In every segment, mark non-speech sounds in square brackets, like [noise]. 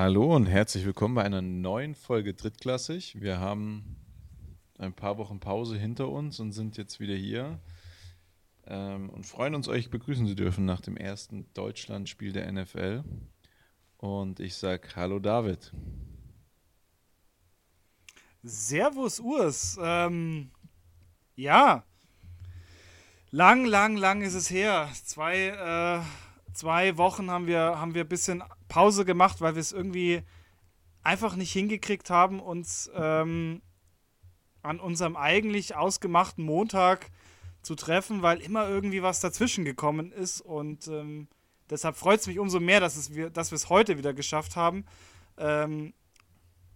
Hallo und herzlich willkommen bei einer neuen Folge Drittklassig. Wir haben ein paar Wochen Pause hinter uns und sind jetzt wieder hier ähm, und freuen uns, euch begrüßen zu dürfen nach dem ersten Deutschlandspiel der NFL. Und ich sage Hallo David. Servus Urs. Ähm, ja, lang, lang, lang ist es her. Zwei, äh, zwei Wochen haben wir, haben wir ein bisschen Pause gemacht, weil wir es irgendwie einfach nicht hingekriegt haben, uns ähm, an unserem eigentlich ausgemachten Montag zu treffen, weil immer irgendwie was dazwischen gekommen ist. Und ähm, deshalb freut es mich umso mehr, dass, es wir, dass es heute wieder geschafft haben, ähm,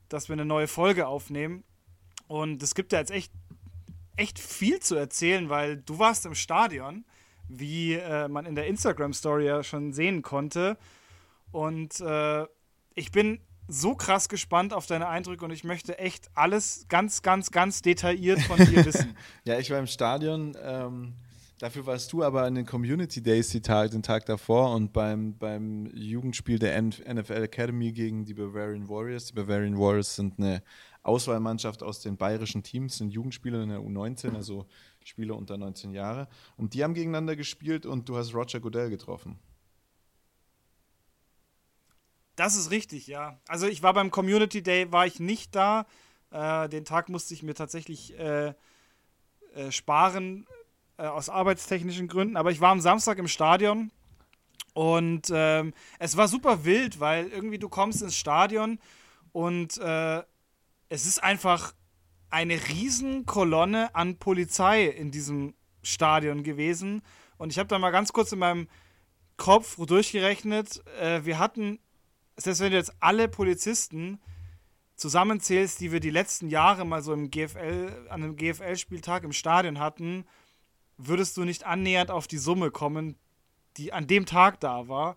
dass wir eine neue Folge aufnehmen. Und es gibt ja jetzt echt, echt viel zu erzählen, weil du warst im Stadion, wie äh, man in der Instagram-Story ja schon sehen konnte. Und äh, ich bin so krass gespannt auf deine Eindrücke und ich möchte echt alles ganz, ganz, ganz detailliert von dir [laughs] wissen. ja, ich war im Stadion. Ähm, dafür warst du aber an den Community Days die Tag, den Tag davor und beim, beim Jugendspiel der NFL Academy gegen die Bavarian Warriors. Die Bavarian Warriors sind eine Auswahlmannschaft aus den bayerischen Teams, sind Jugendspieler in der U19, also Spieler unter 19 Jahre. Und die haben gegeneinander gespielt und du hast Roger Goodell getroffen. Das ist richtig, ja. Also ich war beim Community Day, war ich nicht da. Äh, den Tag musste ich mir tatsächlich äh, äh, sparen äh, aus arbeitstechnischen Gründen. Aber ich war am Samstag im Stadion und ähm, es war super wild, weil irgendwie du kommst ins Stadion und äh, es ist einfach eine Riesenkolonne an Polizei in diesem Stadion gewesen. Und ich habe da mal ganz kurz in meinem Kopf durchgerechnet. Äh, wir hatten selbst wenn du jetzt alle Polizisten zusammenzählst, die wir die letzten Jahre mal so im GFL, an einem GFL-Spieltag im Stadion hatten, würdest du nicht annähernd auf die Summe kommen, die an dem Tag da war.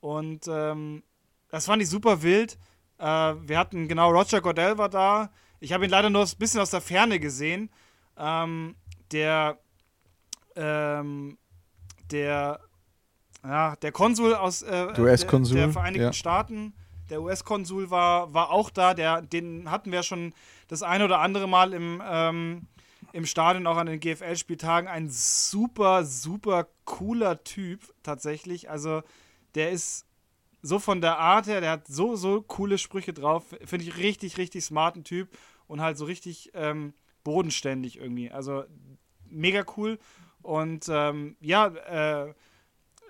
Und ähm, das fand ich super wild. Äh, wir hatten, genau, Roger Gordell war da. Ich habe ihn leider nur ein bisschen aus der Ferne gesehen. Ähm, der, ähm, der ja, der Konsul aus äh, der, der, der, Vereinigten ja. Staaten, der US-Konsul war, war auch da. Der, den hatten wir schon das ein oder andere Mal im, ähm, im Stadion, auch an den GFL-Spieltagen. Ein super, super cooler Typ tatsächlich. Also der ist so von der Art her, der hat so, so coole Sprüche drauf. Finde ich richtig, richtig smarten Typ und halt so richtig ähm, bodenständig irgendwie. Also mega cool. Und ähm, ja, äh,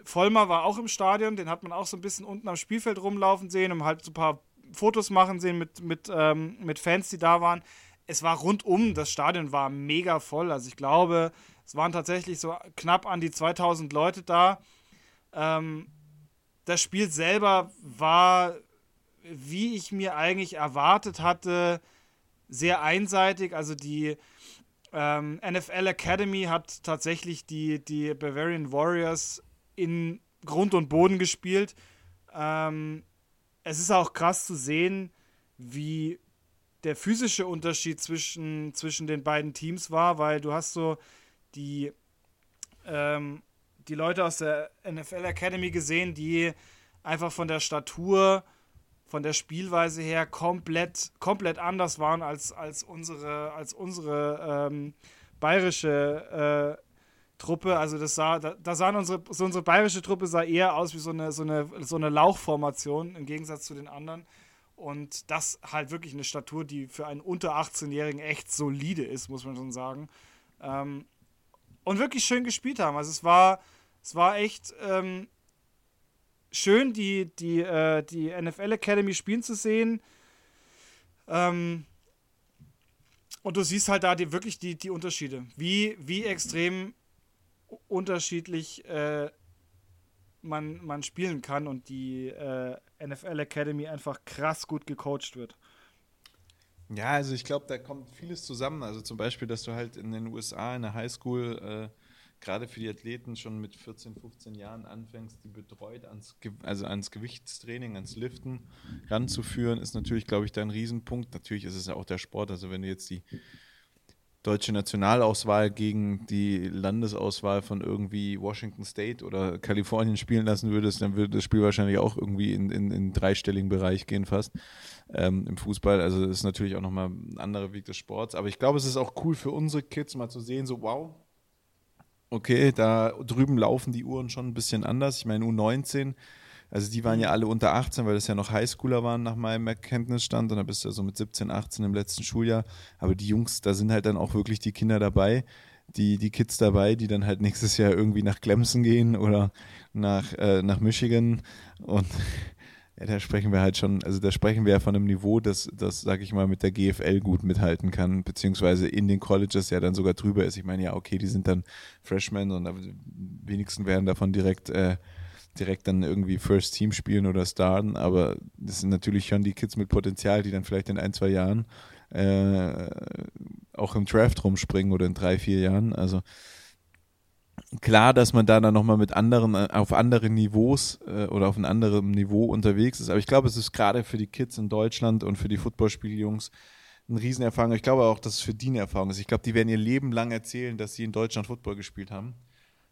Vollmer war auch im Stadion, den hat man auch so ein bisschen unten am Spielfeld rumlaufen sehen und halt so ein paar Fotos machen sehen mit, mit, ähm, mit Fans, die da waren. Es war rundum, das Stadion war mega voll. Also ich glaube, es waren tatsächlich so knapp an die 2000 Leute da. Ähm, das Spiel selber war, wie ich mir eigentlich erwartet hatte, sehr einseitig. Also die ähm, NFL Academy hat tatsächlich die, die Bavarian Warriors in Grund und Boden gespielt. Ähm, es ist auch krass zu sehen, wie der physische Unterschied zwischen, zwischen den beiden Teams war, weil du hast so die, ähm, die Leute aus der NFL Academy gesehen, die einfach von der Statur, von der Spielweise her komplett, komplett anders waren als, als unsere, als unsere ähm, bayerische äh, Truppe, also das sah, da, da sahen unsere, so unsere bayerische Truppe sah eher aus wie so eine, so eine, so eine Lauchformation im Gegensatz zu den anderen. Und das halt wirklich eine Statur, die für einen unter 18-Jährigen echt solide ist, muss man schon sagen. Ähm, und wirklich schön gespielt haben. Also es war, es war echt ähm, schön, die, die, äh, die NFL Academy spielen zu sehen. Ähm, und du siehst halt da die, wirklich die, die Unterschiede. Wie, wie extrem unterschiedlich äh, man, man spielen kann und die äh, NFL Academy einfach krass gut gecoacht wird. Ja, also ich glaube, da kommt vieles zusammen. Also zum Beispiel, dass du halt in den USA in der Highschool äh, gerade für die Athleten schon mit 14, 15 Jahren anfängst, die betreut ans, also ans Gewichtstraining, ans Liften ranzuführen, ist natürlich, glaube ich, da ein Riesenpunkt. Natürlich ist es ja auch der Sport. Also wenn du jetzt die deutsche Nationalauswahl gegen die Landesauswahl von irgendwie Washington State oder Kalifornien spielen lassen würdest, dann würde das Spiel wahrscheinlich auch irgendwie in, in, in dreistelligen Bereich gehen fast ähm, im Fußball. Also das ist natürlich auch nochmal ein anderer Weg des Sports. Aber ich glaube, es ist auch cool für unsere Kids mal zu sehen, so wow, okay, da drüben laufen die Uhren schon ein bisschen anders. Ich meine, U19 also die waren ja alle unter 18, weil das ja noch Highschooler waren nach meinem Erkenntnisstand. Und da bist du ja so mit 17, 18 im letzten Schuljahr. Aber die Jungs, da sind halt dann auch wirklich die Kinder dabei, die, die Kids dabei, die dann halt nächstes Jahr irgendwie nach Clemson gehen oder nach, äh, nach Michigan. Und [laughs] ja, da sprechen wir halt schon, also da sprechen wir ja von einem Niveau, das, das sag ich mal, mit der GFL gut mithalten kann, beziehungsweise in den Colleges ja dann sogar drüber ist. Ich meine, ja, okay, die sind dann Freshmen und wenigsten werden davon direkt äh, direkt dann irgendwie First Team spielen oder starten, aber das sind natürlich schon die Kids mit Potenzial, die dann vielleicht in ein, zwei Jahren äh, auch im Draft rumspringen oder in drei, vier Jahren. Also klar, dass man da dann nochmal mit anderen, äh, auf anderen Niveaus äh, oder auf einem anderen Niveau unterwegs ist, aber ich glaube, es ist gerade für die Kids in Deutschland und für die Footballspieljungs ein Riesenerfahrung. Ich glaube auch, dass es für die eine Erfahrung ist. Ich glaube, die werden ihr Leben lang erzählen, dass sie in Deutschland Football gespielt haben.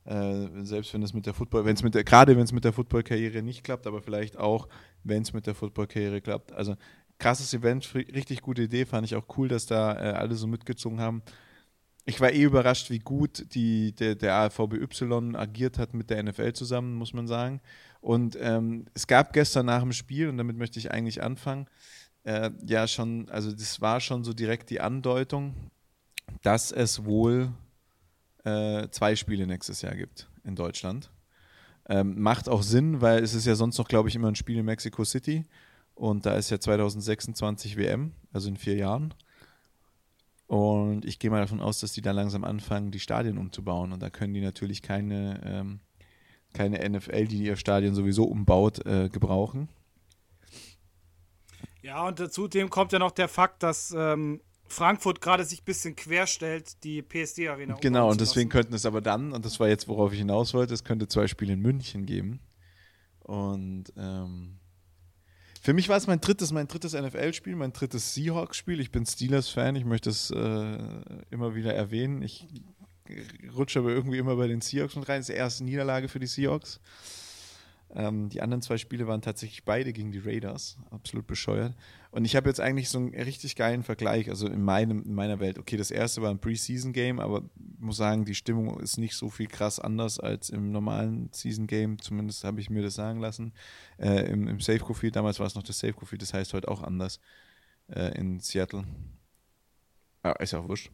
Äh, selbst wenn es mit der Football, wenn es mit der, gerade wenn es mit der Footballkarriere nicht klappt, aber vielleicht auch, wenn es mit der Footballkarriere klappt. Also krasses Event, richtig gute Idee, fand ich auch cool, dass da äh, alle so mitgezogen haben. Ich war eh überrascht, wie gut die, der, der AVBY agiert hat mit der NFL zusammen, muss man sagen. Und ähm, es gab gestern nach dem Spiel, und damit möchte ich eigentlich anfangen, äh, ja schon, also das war schon so direkt die Andeutung, dass es wohl äh, zwei Spiele nächstes Jahr gibt in Deutschland. Ähm, macht auch Sinn, weil es ist ja sonst noch, glaube ich, immer ein Spiel in Mexico City. Und da ist ja 2026 WM, also in vier Jahren. Und ich gehe mal davon aus, dass die da langsam anfangen, die Stadien umzubauen. Und da können die natürlich keine, ähm, keine NFL, die ihr Stadion sowieso umbaut, äh, gebrauchen. Ja, und zudem kommt ja noch der Fakt, dass ähm, Frankfurt gerade sich ein bisschen querstellt, die PSD-Arena. Genau, und deswegen könnten es aber dann, und das war jetzt, worauf ich hinaus wollte, es könnte zwei Spiele in München geben. Und ähm, für mich war es mein drittes, mein drittes NFL-Spiel, mein drittes Seahawks-Spiel. Ich bin Steelers-Fan, ich möchte es äh, immer wieder erwähnen. Ich rutsche aber irgendwie immer bei den Seahawks mit rein. Das ist die erste Niederlage für die Seahawks. Ähm, die anderen zwei Spiele waren tatsächlich beide gegen die Raiders. Absolut bescheuert. Und ich habe jetzt eigentlich so einen richtig geilen Vergleich, also in, meinem, in meiner Welt. Okay, das erste war ein Preseason-Game, aber ich muss sagen, die Stimmung ist nicht so viel krass anders als im normalen Season-Game. Zumindest habe ich mir das sagen lassen. Äh, Im im Safeco-Field, damals war es noch das Safeco-Field, das heißt heute auch anders äh, in Seattle. Ah, ist ja auch wurscht.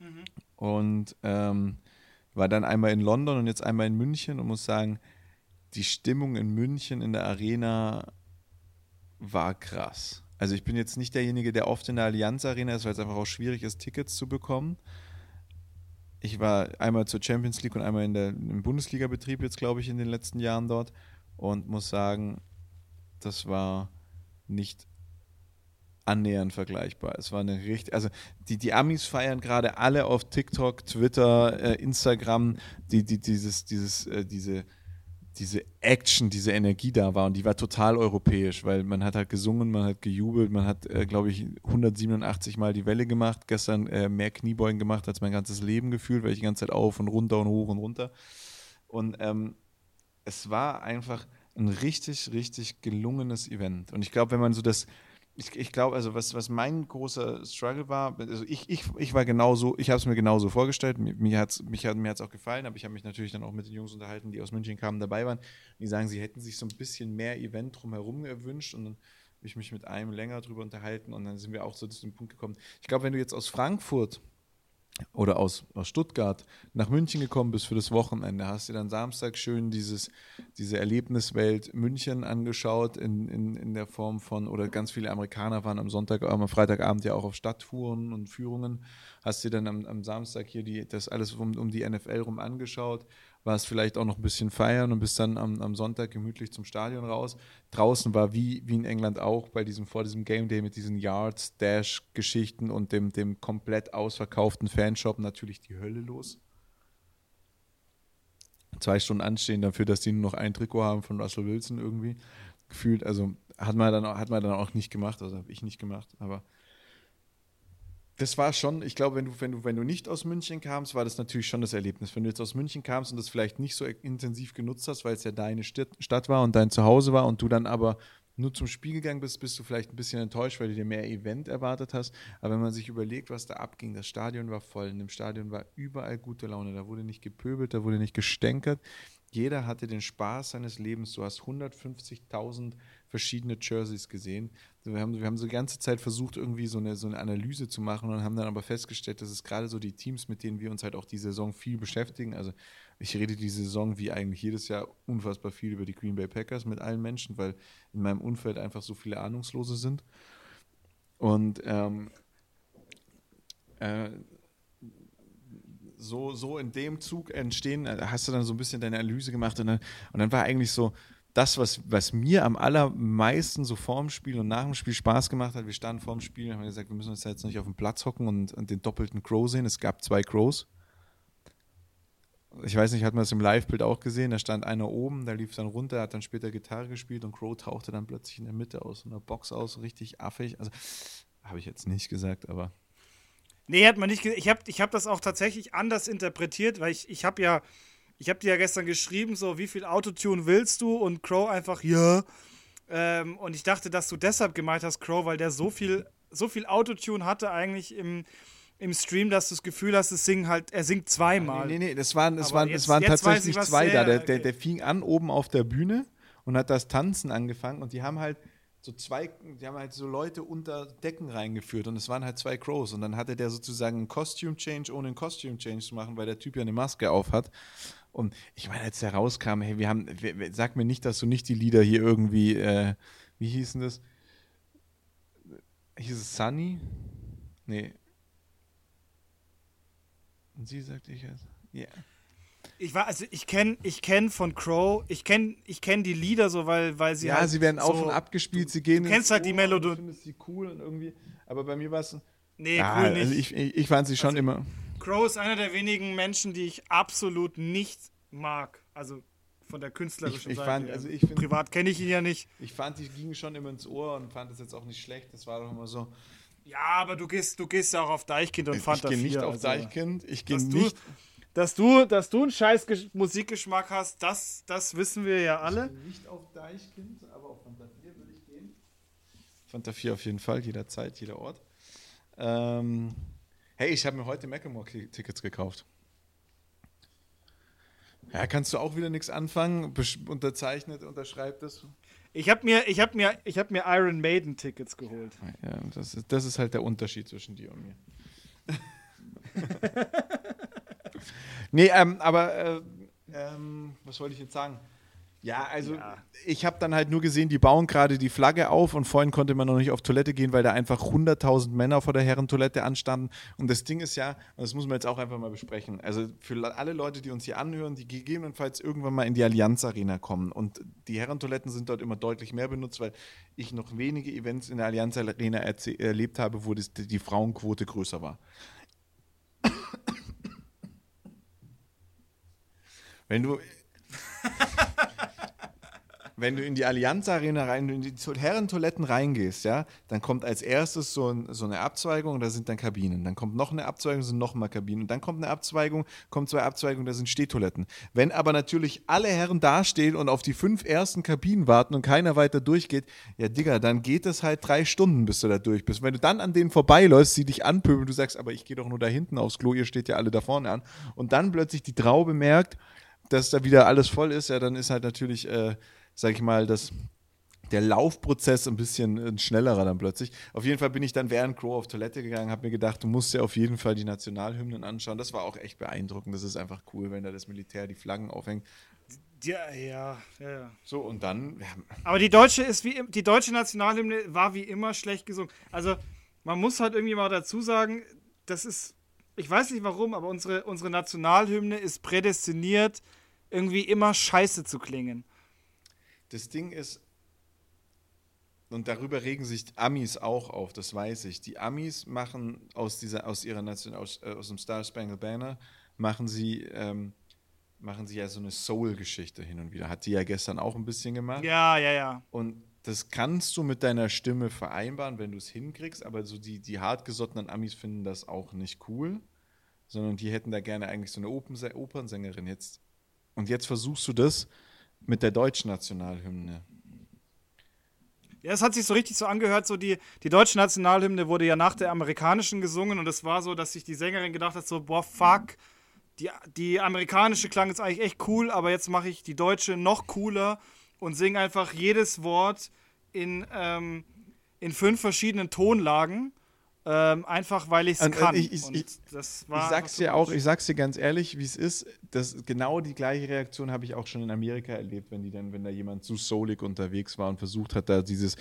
Mhm. Und ähm, war dann einmal in London und jetzt einmal in München und muss sagen, die Stimmung in München in der Arena war krass. Also ich bin jetzt nicht derjenige, der oft in der Allianz Arena ist, weil es einfach auch schwierig ist, Tickets zu bekommen. Ich war einmal zur Champions League und einmal in der, im Bundesliga-Betrieb jetzt, glaube ich, in den letzten Jahren dort und muss sagen, das war nicht annähernd vergleichbar. Es war eine richtig, also die, die Amis feiern gerade alle auf TikTok, Twitter, äh, Instagram, die, die, dieses, dieses, äh, diese diese Action, diese Energie da war und die war total europäisch, weil man hat halt gesungen, man hat gejubelt, man hat, äh, glaube ich, 187 Mal die Welle gemacht, gestern äh, mehr Kniebeugen gemacht als mein ganzes Leben gefühlt, weil ich die ganze Zeit auf und runter und hoch und runter. Und ähm, es war einfach ein richtig, richtig gelungenes Event. Und ich glaube, wenn man so das, ich, ich glaube, also was, was mein großer Struggle war, also ich, ich, ich war genauso, ich habe es mir genauso vorgestellt, mir, mir hat es mir auch gefallen, aber ich habe mich natürlich dann auch mit den Jungs unterhalten, die aus München kamen, dabei waren, die sagen, sie hätten sich so ein bisschen mehr Event drumherum gewünscht und dann habe ich mich mit einem länger drüber unterhalten und dann sind wir auch zu dem Punkt gekommen. Ich glaube, wenn du jetzt aus Frankfurt oder aus, aus Stuttgart nach München gekommen bist für das Wochenende, hast du dann Samstag schön dieses, diese Erlebniswelt München angeschaut in, in, in der Form von, oder ganz viele Amerikaner waren am Sonntag, am Freitagabend ja auch auf Stadttouren und Führungen, hast dir dann am, am Samstag hier die, das alles um, um die NFL rum angeschaut, warst vielleicht auch noch ein bisschen feiern und bist dann am, am Sonntag gemütlich zum Stadion raus. Draußen war wie, wie in England auch bei diesem, vor diesem Game Day mit diesen Yards, Dash-Geschichten und dem, dem komplett ausverkauften Fanshop natürlich die Hölle los. Zwei Stunden anstehen dafür, dass die nur noch ein Trikot haben von Russell Wilson irgendwie gefühlt. Also hat man dann, hat man dann auch nicht gemacht, also habe ich nicht gemacht, aber das war schon, ich glaube, wenn du, wenn, du, wenn du nicht aus München kamst, war das natürlich schon das Erlebnis. Wenn du jetzt aus München kamst und das vielleicht nicht so intensiv genutzt hast, weil es ja deine Stadt war und dein Zuhause war und du dann aber nur zum Spiel gegangen bist, bist du vielleicht ein bisschen enttäuscht, weil du dir mehr Event erwartet hast. Aber wenn man sich überlegt, was da abging, das Stadion war voll. In dem Stadion war überall gute Laune. Da wurde nicht gepöbelt, da wurde nicht gestänkert. Jeder hatte den Spaß seines Lebens. Du hast 150.000 verschiedene Jerseys gesehen. Wir haben, wir haben so die ganze Zeit versucht, irgendwie so eine, so eine Analyse zu machen und haben dann aber festgestellt, dass es gerade so die Teams, mit denen wir uns halt auch die Saison viel beschäftigen. Also ich rede die Saison wie eigentlich jedes Jahr unfassbar viel über die Green Bay Packers mit allen Menschen, weil in meinem Umfeld einfach so viele Ahnungslose sind. Und ähm, äh, so, so in dem Zug entstehen, äh, hast du dann so ein bisschen deine Analyse gemacht und dann, und dann war eigentlich so, das, was, was mir am allermeisten so vorm Spiel und nach dem Spiel Spaß gemacht hat, wir standen vorm Spiel und haben gesagt, wir müssen uns jetzt nicht auf dem Platz hocken und, und den doppelten Crow sehen. Es gab zwei Crows. Ich weiß nicht, hat man das im Live-Bild auch gesehen? Da stand einer oben, der lief dann runter, hat dann später Gitarre gespielt und Crow tauchte dann plötzlich in der Mitte aus einer Box aus, richtig affig. Also, habe ich jetzt nicht gesagt, aber. Nee, hat man nicht. Ich habe ich hab das auch tatsächlich anders interpretiert, weil ich, ich habe ja ich habe dir ja gestern geschrieben, so, wie viel Autotune willst du? Und Crow einfach, ja. Ähm, und ich dachte, dass du deshalb gemeint hast, Crow, weil der so viel, so viel Autotune hatte eigentlich im, im Stream, dass du das Gefühl hast, es singen halt, er singt zweimal. Nee, nee, nee, das waren, das waren, jetzt, das waren tatsächlich ich, zwei da. Der, der, der fing an oben auf der Bühne und hat das Tanzen angefangen und die haben halt so zwei, die haben halt so Leute unter Decken reingeführt und es waren halt zwei Crows und dann hatte der sozusagen einen Costume Change, ohne einen Costume Change zu machen, weil der Typ ja eine Maske auf hat und ich meine, als der rauskam, hey, wir haben, sag mir nicht, dass du nicht die Lieder hier irgendwie, äh, wie hießen das? Hieß es Sunny? Nee. Und sie sagt, ich heiße. Ja. Ich war, also ich kenne ich kenn von Crow, ich kenne ich kenn die Lieder so, weil, weil sie Ja, halt sie werden so, auf und ab gespielt, sie gehen. Du kennst halt die Melodie. Ich finde sie cool und irgendwie, aber bei mir war es. Nee, ja, cool nicht. Also ich, ich, ich fand sie schon also, immer. Crow ist einer der wenigen Menschen, die ich absolut nicht mag. Also von der künstlerischen ich, ich Seite. Fand, also ich find, Privat kenne ich ihn ja nicht. Ich fand, die gingen schon immer ins Ohr und fand das jetzt auch nicht schlecht. Das war doch immer so. Ja, aber du gehst, du gehst ja auch auf Deichkind und Fanta Ich gehe nicht auf also, Deichkind. Ich gehe nicht. dass du, dass du einen scheiß Musikgeschmack hast, das, das wissen wir ja alle. Ich gehe nicht auf Deichkind, aber auf Fanta 4 würde ich gehen. Fanta 4 auf jeden Fall, jederzeit, jeder Ort. Ähm, hey, ich habe mir heute Macklemore-Tickets gekauft. Ja, kannst du auch wieder nichts anfangen? Unterzeichnet, unterschreibt es. Ich habe mir, hab mir, hab mir Iron Maiden Tickets geholt. Ja, das ist, das ist halt der Unterschied zwischen dir und mir. [laughs] nee, ähm, aber äh, ähm, was wollte ich jetzt sagen? Ja, also ja. ich habe dann halt nur gesehen, die bauen gerade die Flagge auf und vorhin konnte man noch nicht auf Toilette gehen, weil da einfach 100.000 Männer vor der Herrentoilette anstanden. Und das Ding ist ja, und das muss man jetzt auch einfach mal besprechen, also für alle Leute, die uns hier anhören, die gegebenenfalls irgendwann mal in die Allianz Arena kommen und die Herrentoiletten sind dort immer deutlich mehr benutzt, weil ich noch wenige Events in der Allianz Arena erlebt habe, wo das, die Frauenquote größer war. Wenn du [laughs] wenn du in die Allianz Arena rein, in die Herrentoiletten reingehst, ja, dann kommt als erstes so, ein, so eine Abzweigung, da sind dann Kabinen. Dann kommt noch eine Abzweigung, sind noch mal Kabinen. Und dann kommt eine Abzweigung, kommt zwei Abzweigungen, da sind Stehtoiletten. Wenn aber natürlich alle Herren dastehen und auf die fünf ersten Kabinen warten und keiner weiter durchgeht, ja, Digga, dann geht es halt drei Stunden, bis du da durch bist. Wenn du dann an denen vorbeiläufst, sie dich anpöbeln, du sagst, aber ich gehe doch nur da hinten aufs Klo, ihr steht ja alle da vorne an. Und dann plötzlich die Traube merkt, dass da wieder alles voll ist, ja, dann ist halt natürlich, äh, sag ich mal, das, der Laufprozess ein bisschen ein schnellerer dann plötzlich. Auf jeden Fall bin ich dann während Crow auf Toilette gegangen, habe mir gedacht, du musst dir auf jeden Fall die Nationalhymnen anschauen. Das war auch echt beeindruckend. Das ist einfach cool, wenn da das Militär die Flaggen aufhängt. Ja, ja, ja, ja. So, und dann. Ja. Aber die deutsche ist wie die deutsche Nationalhymne war wie immer schlecht gesungen. Also, man muss halt irgendwie mal dazu sagen, das ist. Ich weiß nicht warum, aber unsere, unsere Nationalhymne ist prädestiniert, irgendwie immer scheiße zu klingen. Das Ding ist, und darüber regen sich Amis auch auf, das weiß ich. Die Amis machen aus dieser, aus ihrer Nation, aus, äh, aus dem Star Spangled Banner, machen sie, ähm, machen sie ja so eine Soul-Geschichte hin und wieder. Hat die ja gestern auch ein bisschen gemacht. Ja, ja, ja. Und das kannst du mit deiner Stimme vereinbaren, wenn du es hinkriegst, aber so die, die hartgesottenen Amis finden das auch nicht cool, sondern die hätten da gerne eigentlich so eine Opernsängerin jetzt. Und jetzt versuchst du das mit der deutschen Nationalhymne. Ja, es hat sich so richtig so angehört, so die, die deutsche Nationalhymne wurde ja nach der amerikanischen gesungen und es war so, dass sich die Sängerin gedacht hat, so, boah, fuck, die, die amerikanische klang jetzt eigentlich echt cool, aber jetzt mache ich die deutsche noch cooler und singe einfach jedes Wort in, ähm, in fünf verschiedenen Tonlagen. Ähm, einfach weil ich's und, kann. Ich, ich, ich, das war ich sag's dir auch, ich sag's dir ganz ehrlich, wie es ist. Das, genau die gleiche Reaktion habe ich auch schon in Amerika erlebt, wenn die dann, wenn da jemand zu soulig unterwegs war und versucht hat, da dieses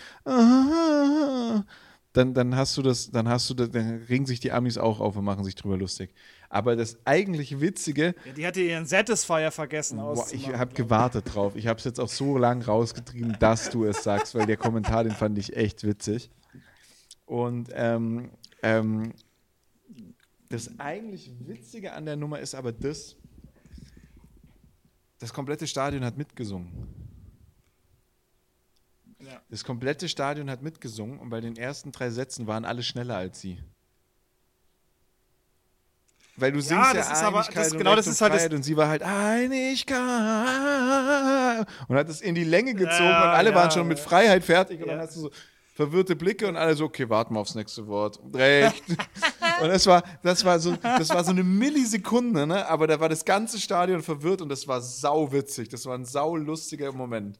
dann, dann hast du das, dann hast du das, dann regen sich die Amis auch auf und machen sich drüber lustig. Aber das eigentlich Witzige. Ja, die hatte ihren Satisfier vergessen boah, Ich habe gewartet drauf. Ich habe es jetzt auch so lang rausgetrieben, dass du es sagst, weil der Kommentar, den fand ich echt witzig. Und ähm, ähm, das eigentlich Witzige an der Nummer ist aber das, das komplette Stadion hat mitgesungen. Ja. Das komplette Stadion hat mitgesungen und bei den ersten drei Sätzen waren alle schneller als sie. Weil du ja, singst ja Einigkeit aber, das, und genau, das ist halt das und sie war halt Einigkeit und hat es in die Länge gezogen ja, und alle waren schon mit Freiheit fertig und dann hast du so verwirrte Blicke und alle so, okay, warten wir aufs nächste Wort. Recht. [laughs] und das war, das war so, das war so eine Millisekunde, ne? Aber da war das ganze Stadion verwirrt und das war sauwitzig. Das war ein saulustiger Moment.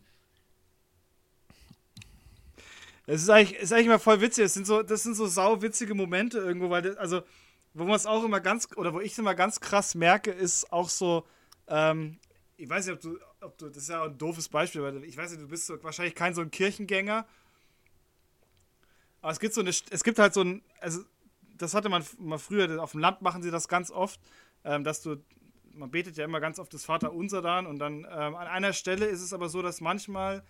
Es ist eigentlich, ist eigentlich immer voll witzig. Das sind so, das sind so sauwitzige Momente irgendwo, weil, das, also, wo man es auch immer ganz, oder wo ich es immer ganz krass merke, ist auch so, ähm, ich weiß nicht, ob du, ob du, das ist ja ein doofes Beispiel, weil ich weiß nicht, du bist so, wahrscheinlich kein so ein Kirchengänger aber es gibt so eine, es gibt halt so ein, also das hatte man mal früher, auf dem Land machen sie das ganz oft, ähm, dass du, man betet ja immer ganz oft das Vater Unser dann und dann ähm, an einer Stelle ist es aber so, dass manchmal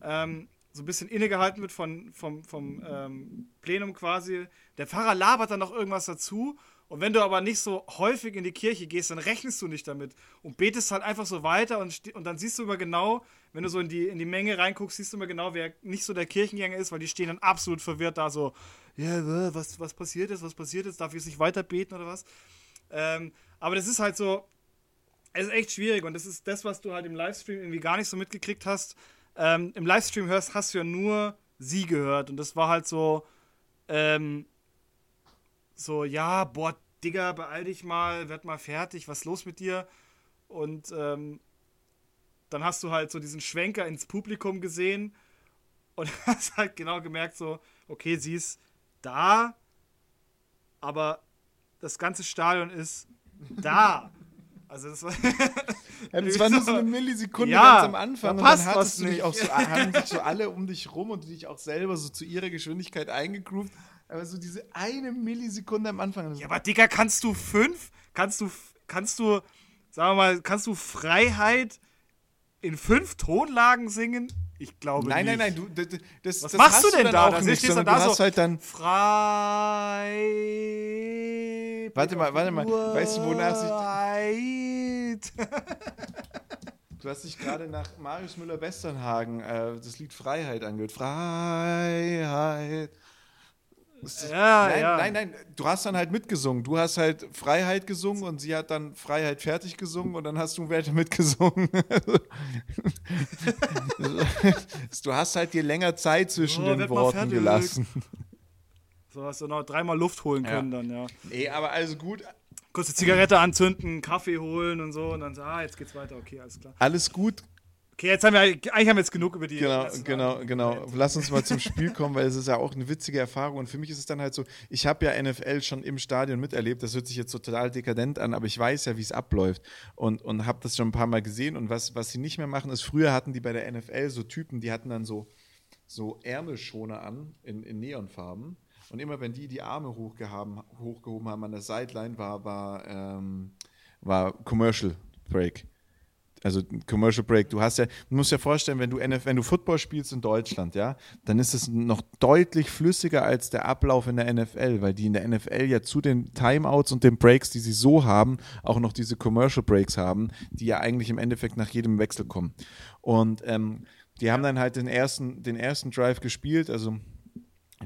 ähm, so ein bisschen innegehalten wird von, vom, vom ähm, Plenum quasi. Der Pfarrer labert dann noch irgendwas dazu und wenn du aber nicht so häufig in die Kirche gehst, dann rechnest du nicht damit und betest halt einfach so weiter und, und dann siehst du immer genau, wenn du so in die, in die Menge reinguckst, siehst du immer genau, wer nicht so der Kirchengänger ist, weil die stehen dann absolut verwirrt da so, ja, was, was passiert ist, was passiert ist, darf ich nicht weiter beten oder was? Ähm, aber das ist halt so, es ist echt schwierig und das ist das, was du halt im Livestream irgendwie gar nicht so mitgekriegt hast. Ähm, Im Livestream hörst, hast du ja nur sie gehört und das war halt so, ähm, so, ja, boah, Digga, beeil dich mal, werd mal fertig, was ist los mit dir? Und ähm, dann hast du halt so diesen Schwenker ins Publikum gesehen und [laughs] hast halt genau gemerkt, so, okay, sie ist da, aber das ganze Stadion ist da. Also das war. ja, das [laughs] war nur so eine Millisekunde ja, ganz am Anfang und dann hattest du dich auch so, [laughs] haben sich so alle um dich rum und dich auch selber so zu ihrer Geschwindigkeit eingegroovt. Aber so diese eine Millisekunde am Anfang. Ja, aber Digga, kannst du fünf? Kannst du, kannst du, sagen wir mal, kannst du Freiheit in fünf Tonlagen singen? Ich glaube nein, nicht. Nein, nein, nein, du, das, Was das machst du denn da? Auch nicht, du da hast so halt dann frei. Warte mal, warte mal. Weißt du, wonach sich. Du hast dich gerade nach Marius Müller-Westernhagen äh, das Lied Freiheit angehört. Freiheit. Ja, nein, ja. nein, nein, du hast dann halt mitgesungen. Du hast halt Freiheit gesungen und sie hat dann Freiheit fertig gesungen und dann hast du weiter mitgesungen. [laughs] du hast halt dir länger Zeit zwischen oh, den Worten gelassen. So hast du noch dreimal Luft holen können ja. dann, ja. Nee, aber also gut. Kurze Zigarette anzünden, Kaffee holen und so und dann so, ah, jetzt geht's weiter, okay, alles klar. Alles gut, Okay, jetzt haben wir eigentlich haben wir jetzt genug über die. Genau, genau, genau. Lass uns mal zum Spiel [laughs] kommen, weil es ist ja auch eine witzige Erfahrung. Und für mich ist es dann halt so, ich habe ja NFL schon im Stadion miterlebt. Das hört sich jetzt total dekadent an, aber ich weiß ja, wie es abläuft. Und, und habe das schon ein paar Mal gesehen. Und was, was sie nicht mehr machen, ist, früher hatten die bei der NFL so Typen, die hatten dann so, so Ärmelschoner an in, in Neonfarben. Und immer wenn die die Arme hochgehoben, hochgehoben haben an der Sideline, war, war, ähm, war Commercial Break. Also Commercial Break. Du hast ja, du musst dir vorstellen, wenn du NF, wenn du Football spielst in Deutschland, ja, dann ist es noch deutlich flüssiger als der Ablauf in der NFL, weil die in der NFL ja zu den Timeouts und den Breaks, die sie so haben, auch noch diese Commercial Breaks haben, die ja eigentlich im Endeffekt nach jedem Wechsel kommen. Und ähm, die haben dann halt den ersten, den ersten Drive gespielt, also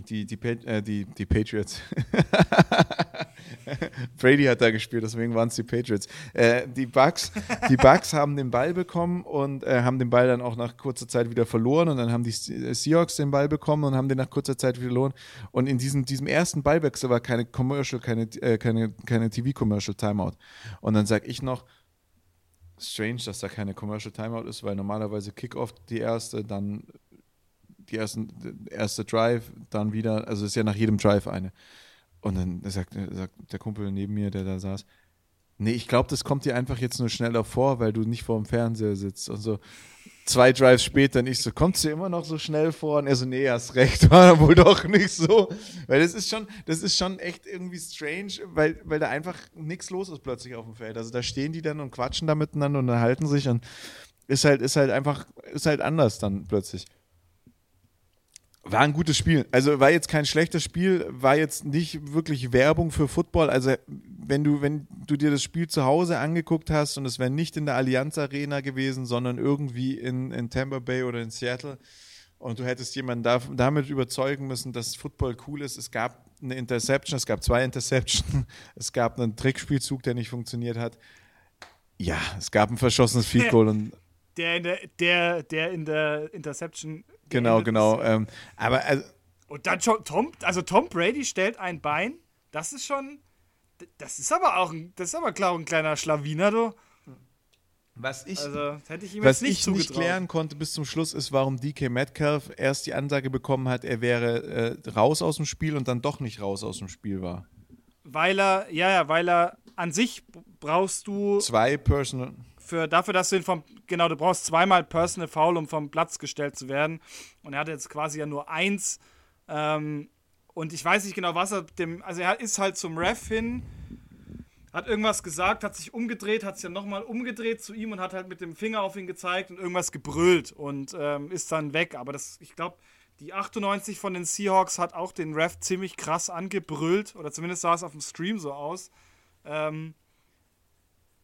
die, die, äh, die, die Patriots. [laughs] [laughs] Brady hat da gespielt, deswegen waren es die Patriots. Äh, die, Bucks, die [laughs] Bucks haben den Ball bekommen und äh, haben den Ball dann auch nach kurzer Zeit wieder verloren. Und dann haben die äh, Seahawks den Ball bekommen und haben den nach kurzer Zeit wieder verloren. Und in diesem, diesem ersten Ballwechsel war keine Commercial, keine, äh, keine, keine TV-Commercial Timeout. Und dann sage ich noch, strange, dass da keine Commercial Timeout ist, weil normalerweise Kickoff die erste, dann die ersten, erste Drive, dann wieder, also ist ja nach jedem Drive eine. Und dann sagt, sagt der Kumpel neben mir, der da saß, nee, ich glaube, das kommt dir einfach jetzt nur schneller vor, weil du nicht vor dem Fernseher sitzt. Und so zwei Drives später und ich so, kommt es dir immer noch so schnell vor? Und er so, nee, hast recht, [laughs] war wohl doch nicht so. Weil das ist schon, das ist schon echt irgendwie strange, weil, weil da einfach nichts los ist plötzlich auf dem Feld. Also da stehen die dann und quatschen da miteinander und erhalten sich und ist halt, ist halt einfach, ist halt anders dann plötzlich. War ein gutes Spiel. Also war jetzt kein schlechtes Spiel, war jetzt nicht wirklich Werbung für Football. Also wenn du, wenn du dir das Spiel zu Hause angeguckt hast und es wäre nicht in der Allianz Arena gewesen, sondern irgendwie in, in Tampa Bay oder in Seattle und du hättest jemanden da, damit überzeugen müssen, dass Football cool ist. Es gab eine Interception, es gab zwei Interceptions, [laughs] es gab einen Trickspielzug, der nicht funktioniert hat. Ja, es gab ein verschossenes Field Goal und der in der, der, der in der Interception Genau, genau. Ähm, aber also, und dann schon Tom, also Tom Brady stellt ein Bein. Das ist schon, das ist aber auch, ein, das ist aber klar ein kleiner Schlawiner, du. Was ich, also, hätte ich ihm was nicht ich nicht klären konnte bis zum Schluss ist, warum DK Metcalf erst die Ansage bekommen hat, er wäre äh, raus aus dem Spiel und dann doch nicht raus aus dem Spiel war. Weil er, ja, ja, weil er an sich brauchst du zwei Personal für, dafür, dass du ihn vom, genau, du brauchst zweimal Personal Foul, um vom Platz gestellt zu werden. Und er hatte jetzt quasi ja nur eins. Ähm, und ich weiß nicht genau, was er dem, also er ist halt zum Ref hin, hat irgendwas gesagt, hat sich umgedreht, hat sich dann nochmal umgedreht zu ihm und hat halt mit dem Finger auf ihn gezeigt und irgendwas gebrüllt und ähm, ist dann weg. Aber das, ich glaube, die 98 von den Seahawks hat auch den Ref ziemlich krass angebrüllt, oder zumindest sah es auf dem Stream so aus. Ähm,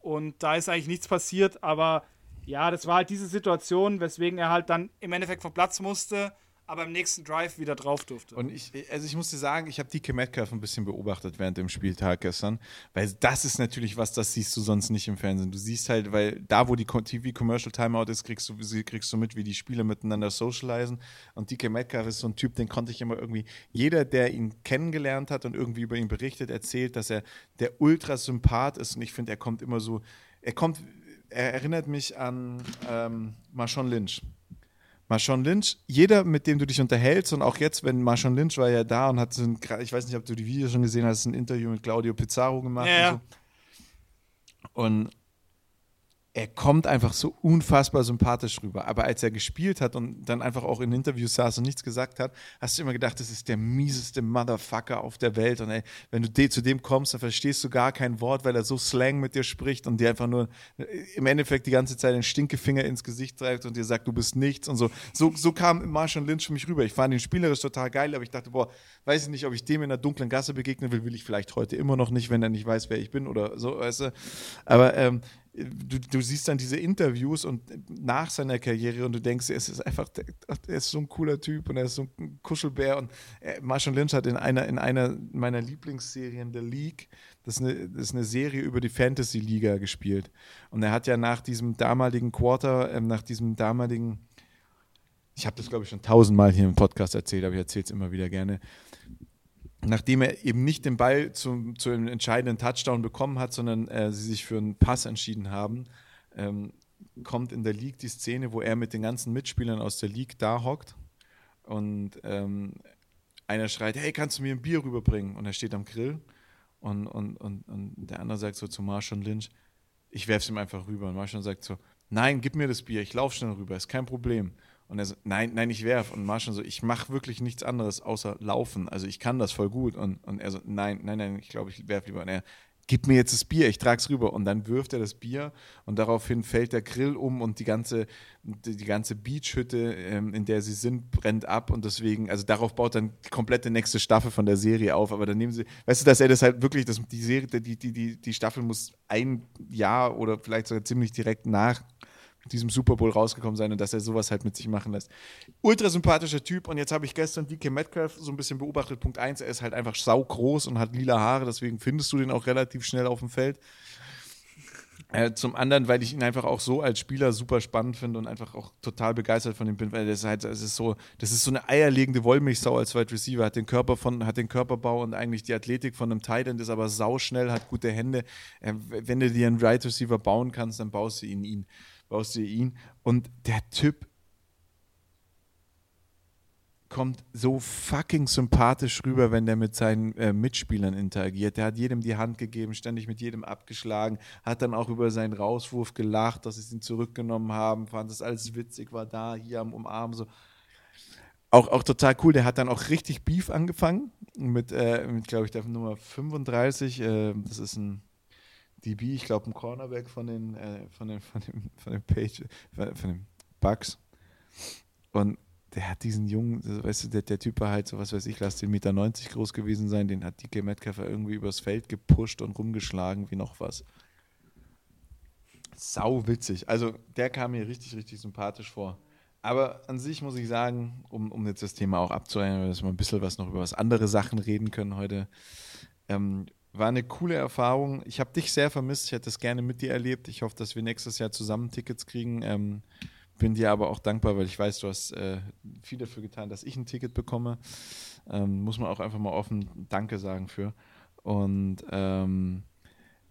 und da ist eigentlich nichts passiert, aber ja, das war halt diese Situation, weswegen er halt dann im Endeffekt vom Platz musste aber im nächsten Drive wieder drauf durfte. Und ich, also ich muss dir sagen, ich habe DK Metcalf ein bisschen beobachtet während dem Spieltag gestern, weil das ist natürlich was, das siehst du sonst nicht im Fernsehen. Du siehst halt, weil da, wo die TV-Commercial Timeout ist, kriegst du, kriegst du mit, wie die Spieler miteinander socialisen. Und DK Metcalf ist so ein Typ, den konnte ich immer irgendwie, jeder, der ihn kennengelernt hat und irgendwie über ihn berichtet, erzählt, dass er der Ultrasympath ist. Und ich finde, er kommt immer so, er kommt, er erinnert mich an ähm, Marshawn Lynch Marshawn Lynch, jeder, mit dem du dich unterhältst, und auch jetzt, wenn Marshawn Lynch war ja da und hat so ein, ich weiß nicht, ob du die Videos schon gesehen hast, ein Interview mit Claudio Pizarro gemacht ja, und so. Und er kommt einfach so unfassbar sympathisch rüber. Aber als er gespielt hat und dann einfach auch in Interviews saß und nichts gesagt hat, hast du immer gedacht, das ist der mieseste Motherfucker auf der Welt. Und ey, wenn du zu dem kommst, dann verstehst du gar kein Wort, weil er so Slang mit dir spricht und dir einfach nur äh, im Endeffekt die ganze Zeit den Stinkefinger ins Gesicht treibt und dir sagt, du bist nichts und so. So, so kam Marshall Lynch für mich rüber. Ich fand ihn spielerisch total geil, aber ich dachte, boah, weiß ich nicht, ob ich dem in einer dunklen Gasse begegnen will, will ich vielleicht heute immer noch nicht, wenn er nicht weiß, wer ich bin oder so, weißt du. Aber ähm, du, du siehst dann diese Interviews und nach seiner Karriere und du denkst, er ist einfach, er ist so ein cooler Typ und er ist so ein Kuschelbär und äh, Marshall Lynch hat in einer, in einer meiner Lieblingsserien The League, das ist, eine, das ist eine Serie über die Fantasy-Liga gespielt. Und er hat ja nach diesem damaligen Quarter, äh, nach diesem damaligen ich habe das, glaube ich, schon tausendmal hier im Podcast erzählt, aber ich erzähle es immer wieder gerne nachdem er eben nicht den Ball zum, zu einem entscheidenden Touchdown bekommen hat, sondern äh, sie sich für einen Pass entschieden haben, ähm, kommt in der League die Szene, wo er mit den ganzen Mitspielern aus der League da hockt und ähm, einer schreit, hey, kannst du mir ein Bier rüberbringen? Und er steht am Grill und, und, und, und der andere sagt so zu Marshall Lynch, ich werfe es ihm einfach rüber. Und Marshall sagt so, nein, gib mir das Bier, ich laufe schnell rüber, ist kein Problem. Und er so, nein, nein, ich werf. Und Marshall so, ich mache wirklich nichts anderes außer laufen. Also ich kann das voll gut. Und, und er so, nein, nein, nein, ich glaube, ich werf lieber. Und er, gib mir jetzt das Bier, ich trage es rüber. Und dann wirft er das Bier und daraufhin fällt der Grill um und die ganze, die, die ganze Beachhütte, ähm, in der sie sind, brennt ab. Und deswegen, also darauf baut dann die komplette nächste Staffel von der Serie auf. Aber dann nehmen sie, weißt du, dass er das halt wirklich, das, die Serie, die, die, die, die Staffel muss ein Jahr oder vielleicht sogar ziemlich direkt nach diesem Super Bowl rausgekommen sein und dass er sowas halt mit sich machen lässt. Ultra sympathischer Typ und jetzt habe ich gestern DK Metcalf so ein bisschen beobachtet. Punkt 1, er ist halt einfach saugroß und hat lila Haare, deswegen findest du den auch relativ schnell auf dem Feld. Äh, zum anderen, weil ich ihn einfach auch so als Spieler super spannend finde und einfach auch total begeistert von ihm bin, weil das ist halt, das ist so, das ist so eine eierlegende Wollmilchsau als Wide Receiver, hat den Körper von, hat den Körperbau und eigentlich die Athletik von einem Tight End, ist aber sauschnell, hat gute Hände. Äh, wenn du dir einen Right Receiver bauen kannst, dann baust du ihn, ihn, baust du ihn. Und der Typ kommt so fucking sympathisch rüber, wenn der mit seinen äh, Mitspielern interagiert. Der hat jedem die Hand gegeben, ständig mit jedem abgeschlagen, hat dann auch über seinen Rauswurf gelacht, dass sie ihn zurückgenommen haben, fand das alles witzig, war da, hier am Umarmen, so. Auch, auch total cool, der hat dann auch richtig Beef angefangen mit, äh, mit glaube ich, der Nummer 35, äh, das ist ein DB, ich glaube ein Cornerback von den, äh, von den, von den, von den Page, von den Bugs. Und der hat diesen Jungen, weißt du, der, der Typ war halt so, was weiß ich, lass den Meter 90 groß gewesen sein, den hat DK Metcalf irgendwie übers Feld gepusht und rumgeschlagen wie noch was. Sau witzig. Also der kam mir richtig, richtig sympathisch vor. Aber an sich muss ich sagen, um, um jetzt das Thema auch abzuhängen, dass wir ein bisschen was noch über was andere Sachen reden können heute, ähm, war eine coole Erfahrung. Ich habe dich sehr vermisst. Ich hätte es gerne mit dir erlebt. Ich hoffe, dass wir nächstes Jahr zusammen Tickets kriegen. Ähm, bin dir aber auch dankbar, weil ich weiß, du hast äh, viel dafür getan, dass ich ein Ticket bekomme. Ähm, muss man auch einfach mal offen Danke sagen für. Und ähm,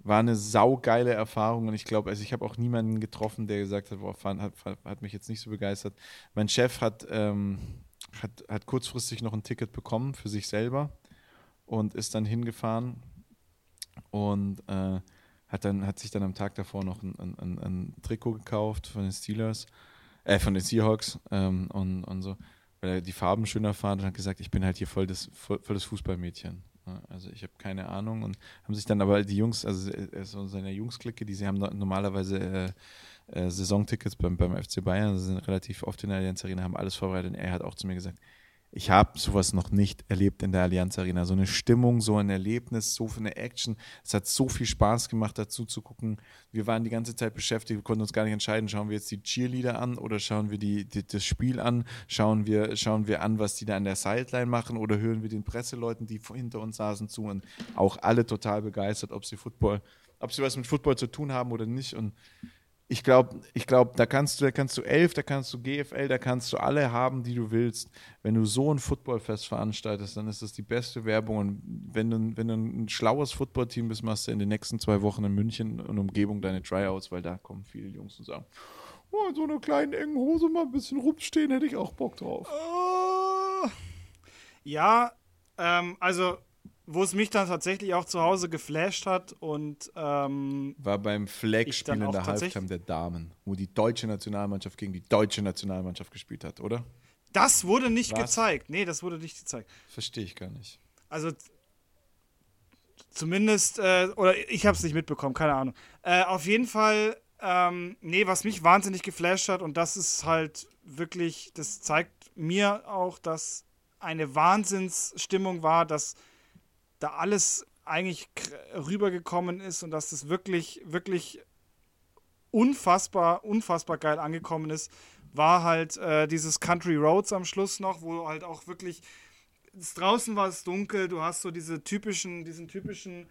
war eine saugeile Erfahrung und ich glaube, also ich habe auch niemanden getroffen, der gesagt hat, boah, hat, hat mich jetzt nicht so begeistert. Mein Chef hat, ähm, hat, hat kurzfristig noch ein Ticket bekommen für sich selber und ist dann hingefahren und äh, hat, dann, hat sich dann am Tag davor noch ein, ein, ein Trikot gekauft von den Steelers äh, von den Seahawks ähm, und, und so, weil er die Farben schöner fand und hat gesagt, ich bin halt hier voll das, voll, voll das Fußballmädchen. Also ich habe keine Ahnung und haben sich dann aber die Jungs, also ist so seine Jungsklicke, die sie haben normalerweise äh, äh, Saisontickets beim, beim FC Bayern, sie sind relativ oft in der Allianz Arena, haben alles vorbereitet und er hat auch zu mir gesagt, ich habe sowas noch nicht erlebt in der Allianz Arena. So eine Stimmung, so ein Erlebnis, so eine Action. Es hat so viel Spaß gemacht, dazu zu gucken. Wir waren die ganze Zeit beschäftigt, wir konnten uns gar nicht entscheiden, schauen wir jetzt die Cheerleader an oder schauen wir die, die, das Spiel an, schauen wir, schauen wir an, was die da an der Sideline machen oder hören wir den Presseleuten, die hinter uns saßen, zu und auch alle total begeistert, ob sie Football, ob sie was mit Football zu tun haben oder nicht. Und ich glaube, ich glaub, da kannst du, da kannst du elf, da kannst du GFL, da kannst du alle haben, die du willst. Wenn du so ein Footballfest veranstaltest, dann ist das die beste Werbung. Und wenn du, wenn du ein schlaues Footballteam bist, machst du in den nächsten zwei Wochen in München und Umgebung deine Tryouts, weil da kommen viele Jungs und sagen, oh, in so einer kleinen engen Hose mal ein bisschen rumstehen, hätte ich auch Bock drauf. Oh. Ja, ähm, also wo es mich dann tatsächlich auch zu Hause geflasht hat und ähm, war beim Flag-Spiel in der Halftime der Damen, wo die deutsche Nationalmannschaft gegen die deutsche Nationalmannschaft gespielt hat, oder? Das wurde nicht Was? gezeigt. Nee, das wurde nicht gezeigt. Verstehe ich gar nicht. Also zumindest, äh, oder ich habe es nicht mitbekommen, keine Ahnung. Äh, auf jeden Fall, ähm, nee, was mich wahnsinnig geflasht hat und das ist halt wirklich, das zeigt mir auch, dass eine Wahnsinnsstimmung war, dass da alles eigentlich rübergekommen ist und dass das wirklich, wirklich unfassbar, unfassbar geil angekommen ist, war halt äh, dieses Country Roads am Schluss noch, wo halt auch wirklich draußen war es dunkel, du hast so diese typischen, diesen typischen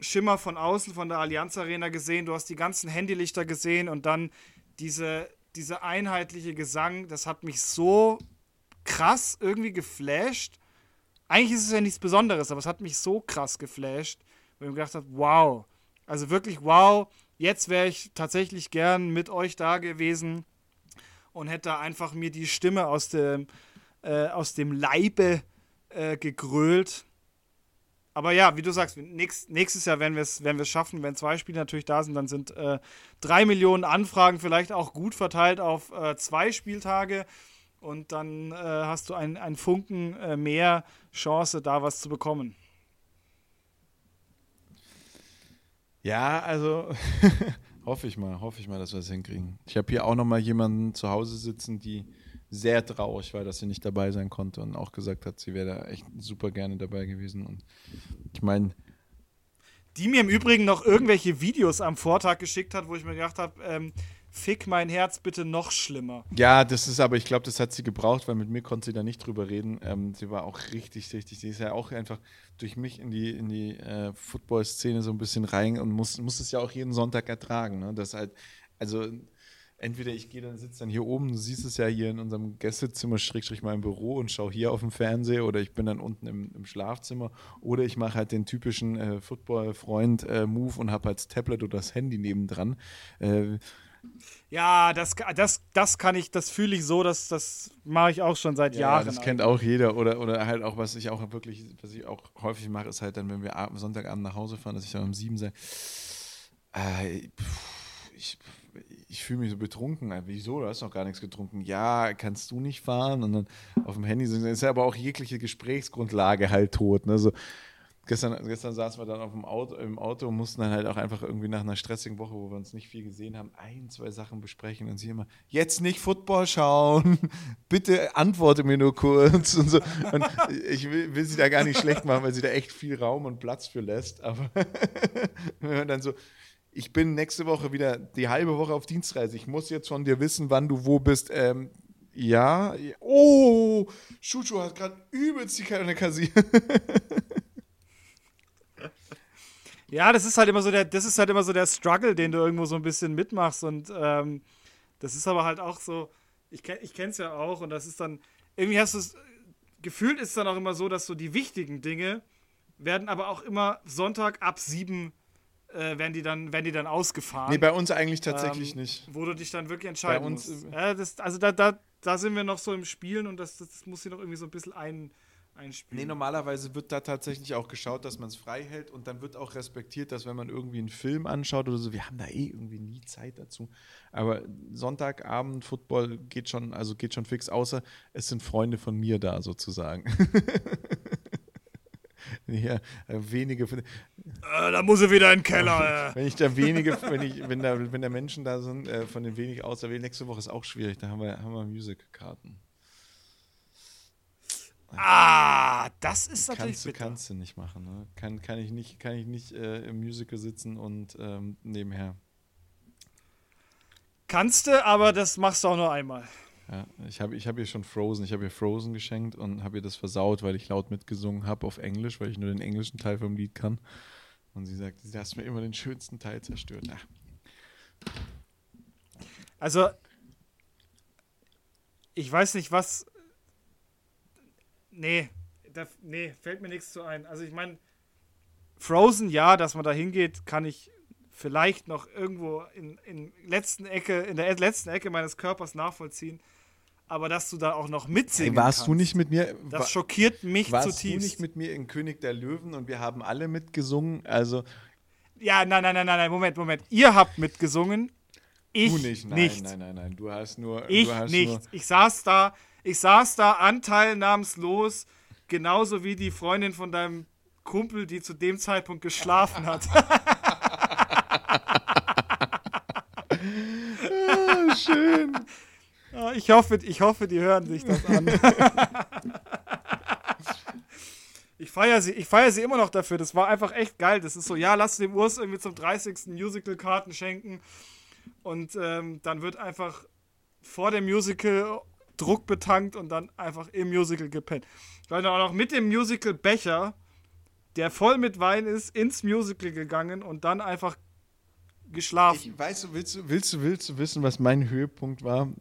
Schimmer von außen von der Allianz Arena gesehen, du hast die ganzen Handylichter gesehen und dann diese, diese einheitliche Gesang, das hat mich so krass irgendwie geflasht eigentlich ist es ja nichts Besonderes, aber es hat mich so krass geflasht, weil ich mir gedacht habe, wow, also wirklich wow, jetzt wäre ich tatsächlich gern mit euch da gewesen und hätte einfach mir die Stimme aus dem, äh, aus dem Leibe äh, gegrölt. Aber ja, wie du sagst, nächst, nächstes Jahr werden wir es werden schaffen, wenn zwei Spiele natürlich da sind, dann sind äh, drei Millionen Anfragen vielleicht auch gut verteilt auf äh, zwei Spieltage und dann äh, hast du einen Funken äh, mehr Chance, da was zu bekommen. Ja, also [laughs] hoffe ich mal, hoffe ich mal, dass wir es hinkriegen. Ich habe hier auch noch mal jemanden zu Hause sitzen, die sehr traurig war, dass sie nicht dabei sein konnte und auch gesagt hat, sie wäre da echt super gerne dabei gewesen. Und ich meine, die mir im Übrigen noch irgendwelche Videos am Vortag geschickt hat, wo ich mir gedacht habe, ähm, Fick mein Herz bitte noch schlimmer. Ja, das ist aber, ich glaube, das hat sie gebraucht, weil mit mir konnte sie da nicht drüber reden. Ähm, sie war auch richtig, richtig, sie ist ja auch einfach durch mich in die, in die äh, Football-Szene so ein bisschen rein und muss, muss es ja auch jeden Sonntag ertragen. Ne? Das halt, also entweder ich gehe dann, sitze dann hier oben, du siehst es ja hier in unserem Gästezimmer, schrägstrich mal Büro und schaue hier auf dem Fernseher oder ich bin dann unten im, im Schlafzimmer oder ich mache halt den typischen äh, Football-Freund-Move äh, und habe halt das Tablet oder das Handy nebendran. Äh, ja, das, das, das kann ich, das fühle ich so, dass das mache ich auch schon seit ja, Jahren. Das kennt auch jeder. Oder, oder halt auch, was ich auch wirklich, was ich auch häufig mache, ist halt dann, wenn wir Sonntagabend nach Hause fahren, dass ich dann um sieben sage, äh, ich, ich fühle mich so betrunken. Äh, wieso? Du hast noch gar nichts getrunken. Ja, kannst du nicht fahren? Und dann auf dem Handy ist ja aber auch jegliche Gesprächsgrundlage halt tot. Ne? So, gestern, gestern saßen wir dann auf dem Auto, im Auto und mussten dann halt auch einfach irgendwie nach einer stressigen Woche, wo wir uns nicht viel gesehen haben, ein, zwei Sachen besprechen und sie immer, jetzt nicht Football schauen, [laughs] bitte antworte mir nur kurz und so. Und ich will, will, sie da gar nicht schlecht machen, weil sie da echt viel Raum und Platz für lässt, aber [laughs] wenn man dann so, ich bin nächste Woche wieder die halbe Woche auf Dienstreise. Ich muss jetzt von dir wissen, wann du wo bist. Ähm, ja. Oh, Chuchu hat gerade übelst die Karte. [laughs] ja, das ist halt immer so der, das ist halt immer so der Struggle, den du irgendwo so ein bisschen mitmachst. Und ähm, das ist aber halt auch so, ich, ich kenne es ja auch und das ist dann, irgendwie hast du es, gefühlt ist es dann auch immer so, dass so die wichtigen Dinge werden aber auch immer Sonntag ab sieben äh, werden, die dann, werden die dann ausgefahren. Nee, bei uns eigentlich tatsächlich ähm, nicht. Wo du dich dann wirklich entscheiden bei uns, musst. Ja, das, also da, da, da sind wir noch so im Spielen und das, das muss sich noch irgendwie so ein bisschen ein, einspielen. Nee, normalerweise wird da tatsächlich auch geschaut, dass man es frei hält und dann wird auch respektiert, dass wenn man irgendwie einen Film anschaut oder so, wir haben da eh irgendwie nie Zeit dazu. Aber Sonntagabend Football geht schon, also geht schon fix, außer es sind Freunde von mir da sozusagen. [laughs] ja, wenige. Äh, da muss er wieder in den Keller. [laughs] wenn ich da wenige, wenn ich, wenn da, wenn da Menschen da sind, äh, von den wenigen auserwählt, nächste Woche ist auch schwierig. Da haben wir, haben wir Music-Karten. Ah, das ist natürlich kannst du, kannst du nicht machen. Ne? Kann, kann ich nicht, kann ich nicht äh, im Musical sitzen und ähm, nebenher. Kannst du, aber das machst du auch nur einmal. Ja, ich habe ich hab ihr schon Frozen, ich habe ihr Frozen geschenkt und habe ihr das versaut, weil ich laut mitgesungen habe auf Englisch, weil ich nur den englischen Teil vom Lied kann. Und sie sagt, sie hast mir immer den schönsten Teil zerstört. Ach. Also, ich weiß nicht, was. Nee, da, nee, fällt mir nichts zu ein. Also, ich meine, Frozen, ja, dass man da hingeht, kann ich vielleicht noch irgendwo in, in, letzten Ecke, in der letzten Ecke meines Körpers nachvollziehen. Aber dass du da auch noch mitsingen hey, warst kannst, du nicht mit mir? Das schockiert mich warst zutiefst. Warst du nicht mit mir in König der Löwen und wir haben alle mitgesungen? Also ja, nein, nein, nein, nein, Moment, Moment. Ihr habt mitgesungen. Ich du nicht. Nein, nicht. nein, nein, nein. Du hast nur. Ich hast nicht. Nur ich saß da, ich saß da anteilnahmslos, genauso wie die Freundin von deinem Kumpel, die zu dem Zeitpunkt geschlafen hat. [laughs] ah, schön. Ich hoffe, ich hoffe, die hören sich das an. [laughs] ich feiere sie, feier sie immer noch dafür. Das war einfach echt geil. Das ist so, ja, lass dem Urs irgendwie zum 30. Musical-Karten schenken. Und ähm, dann wird einfach vor dem Musical Druck betankt und dann einfach im Musical gepennt. Ich war dann auch noch mit dem Musical-Becher, der voll mit Wein ist, ins Musical gegangen und dann einfach geschlafen. Ich, weißt du, willst du, willst du, willst du wissen, was mein Höhepunkt war?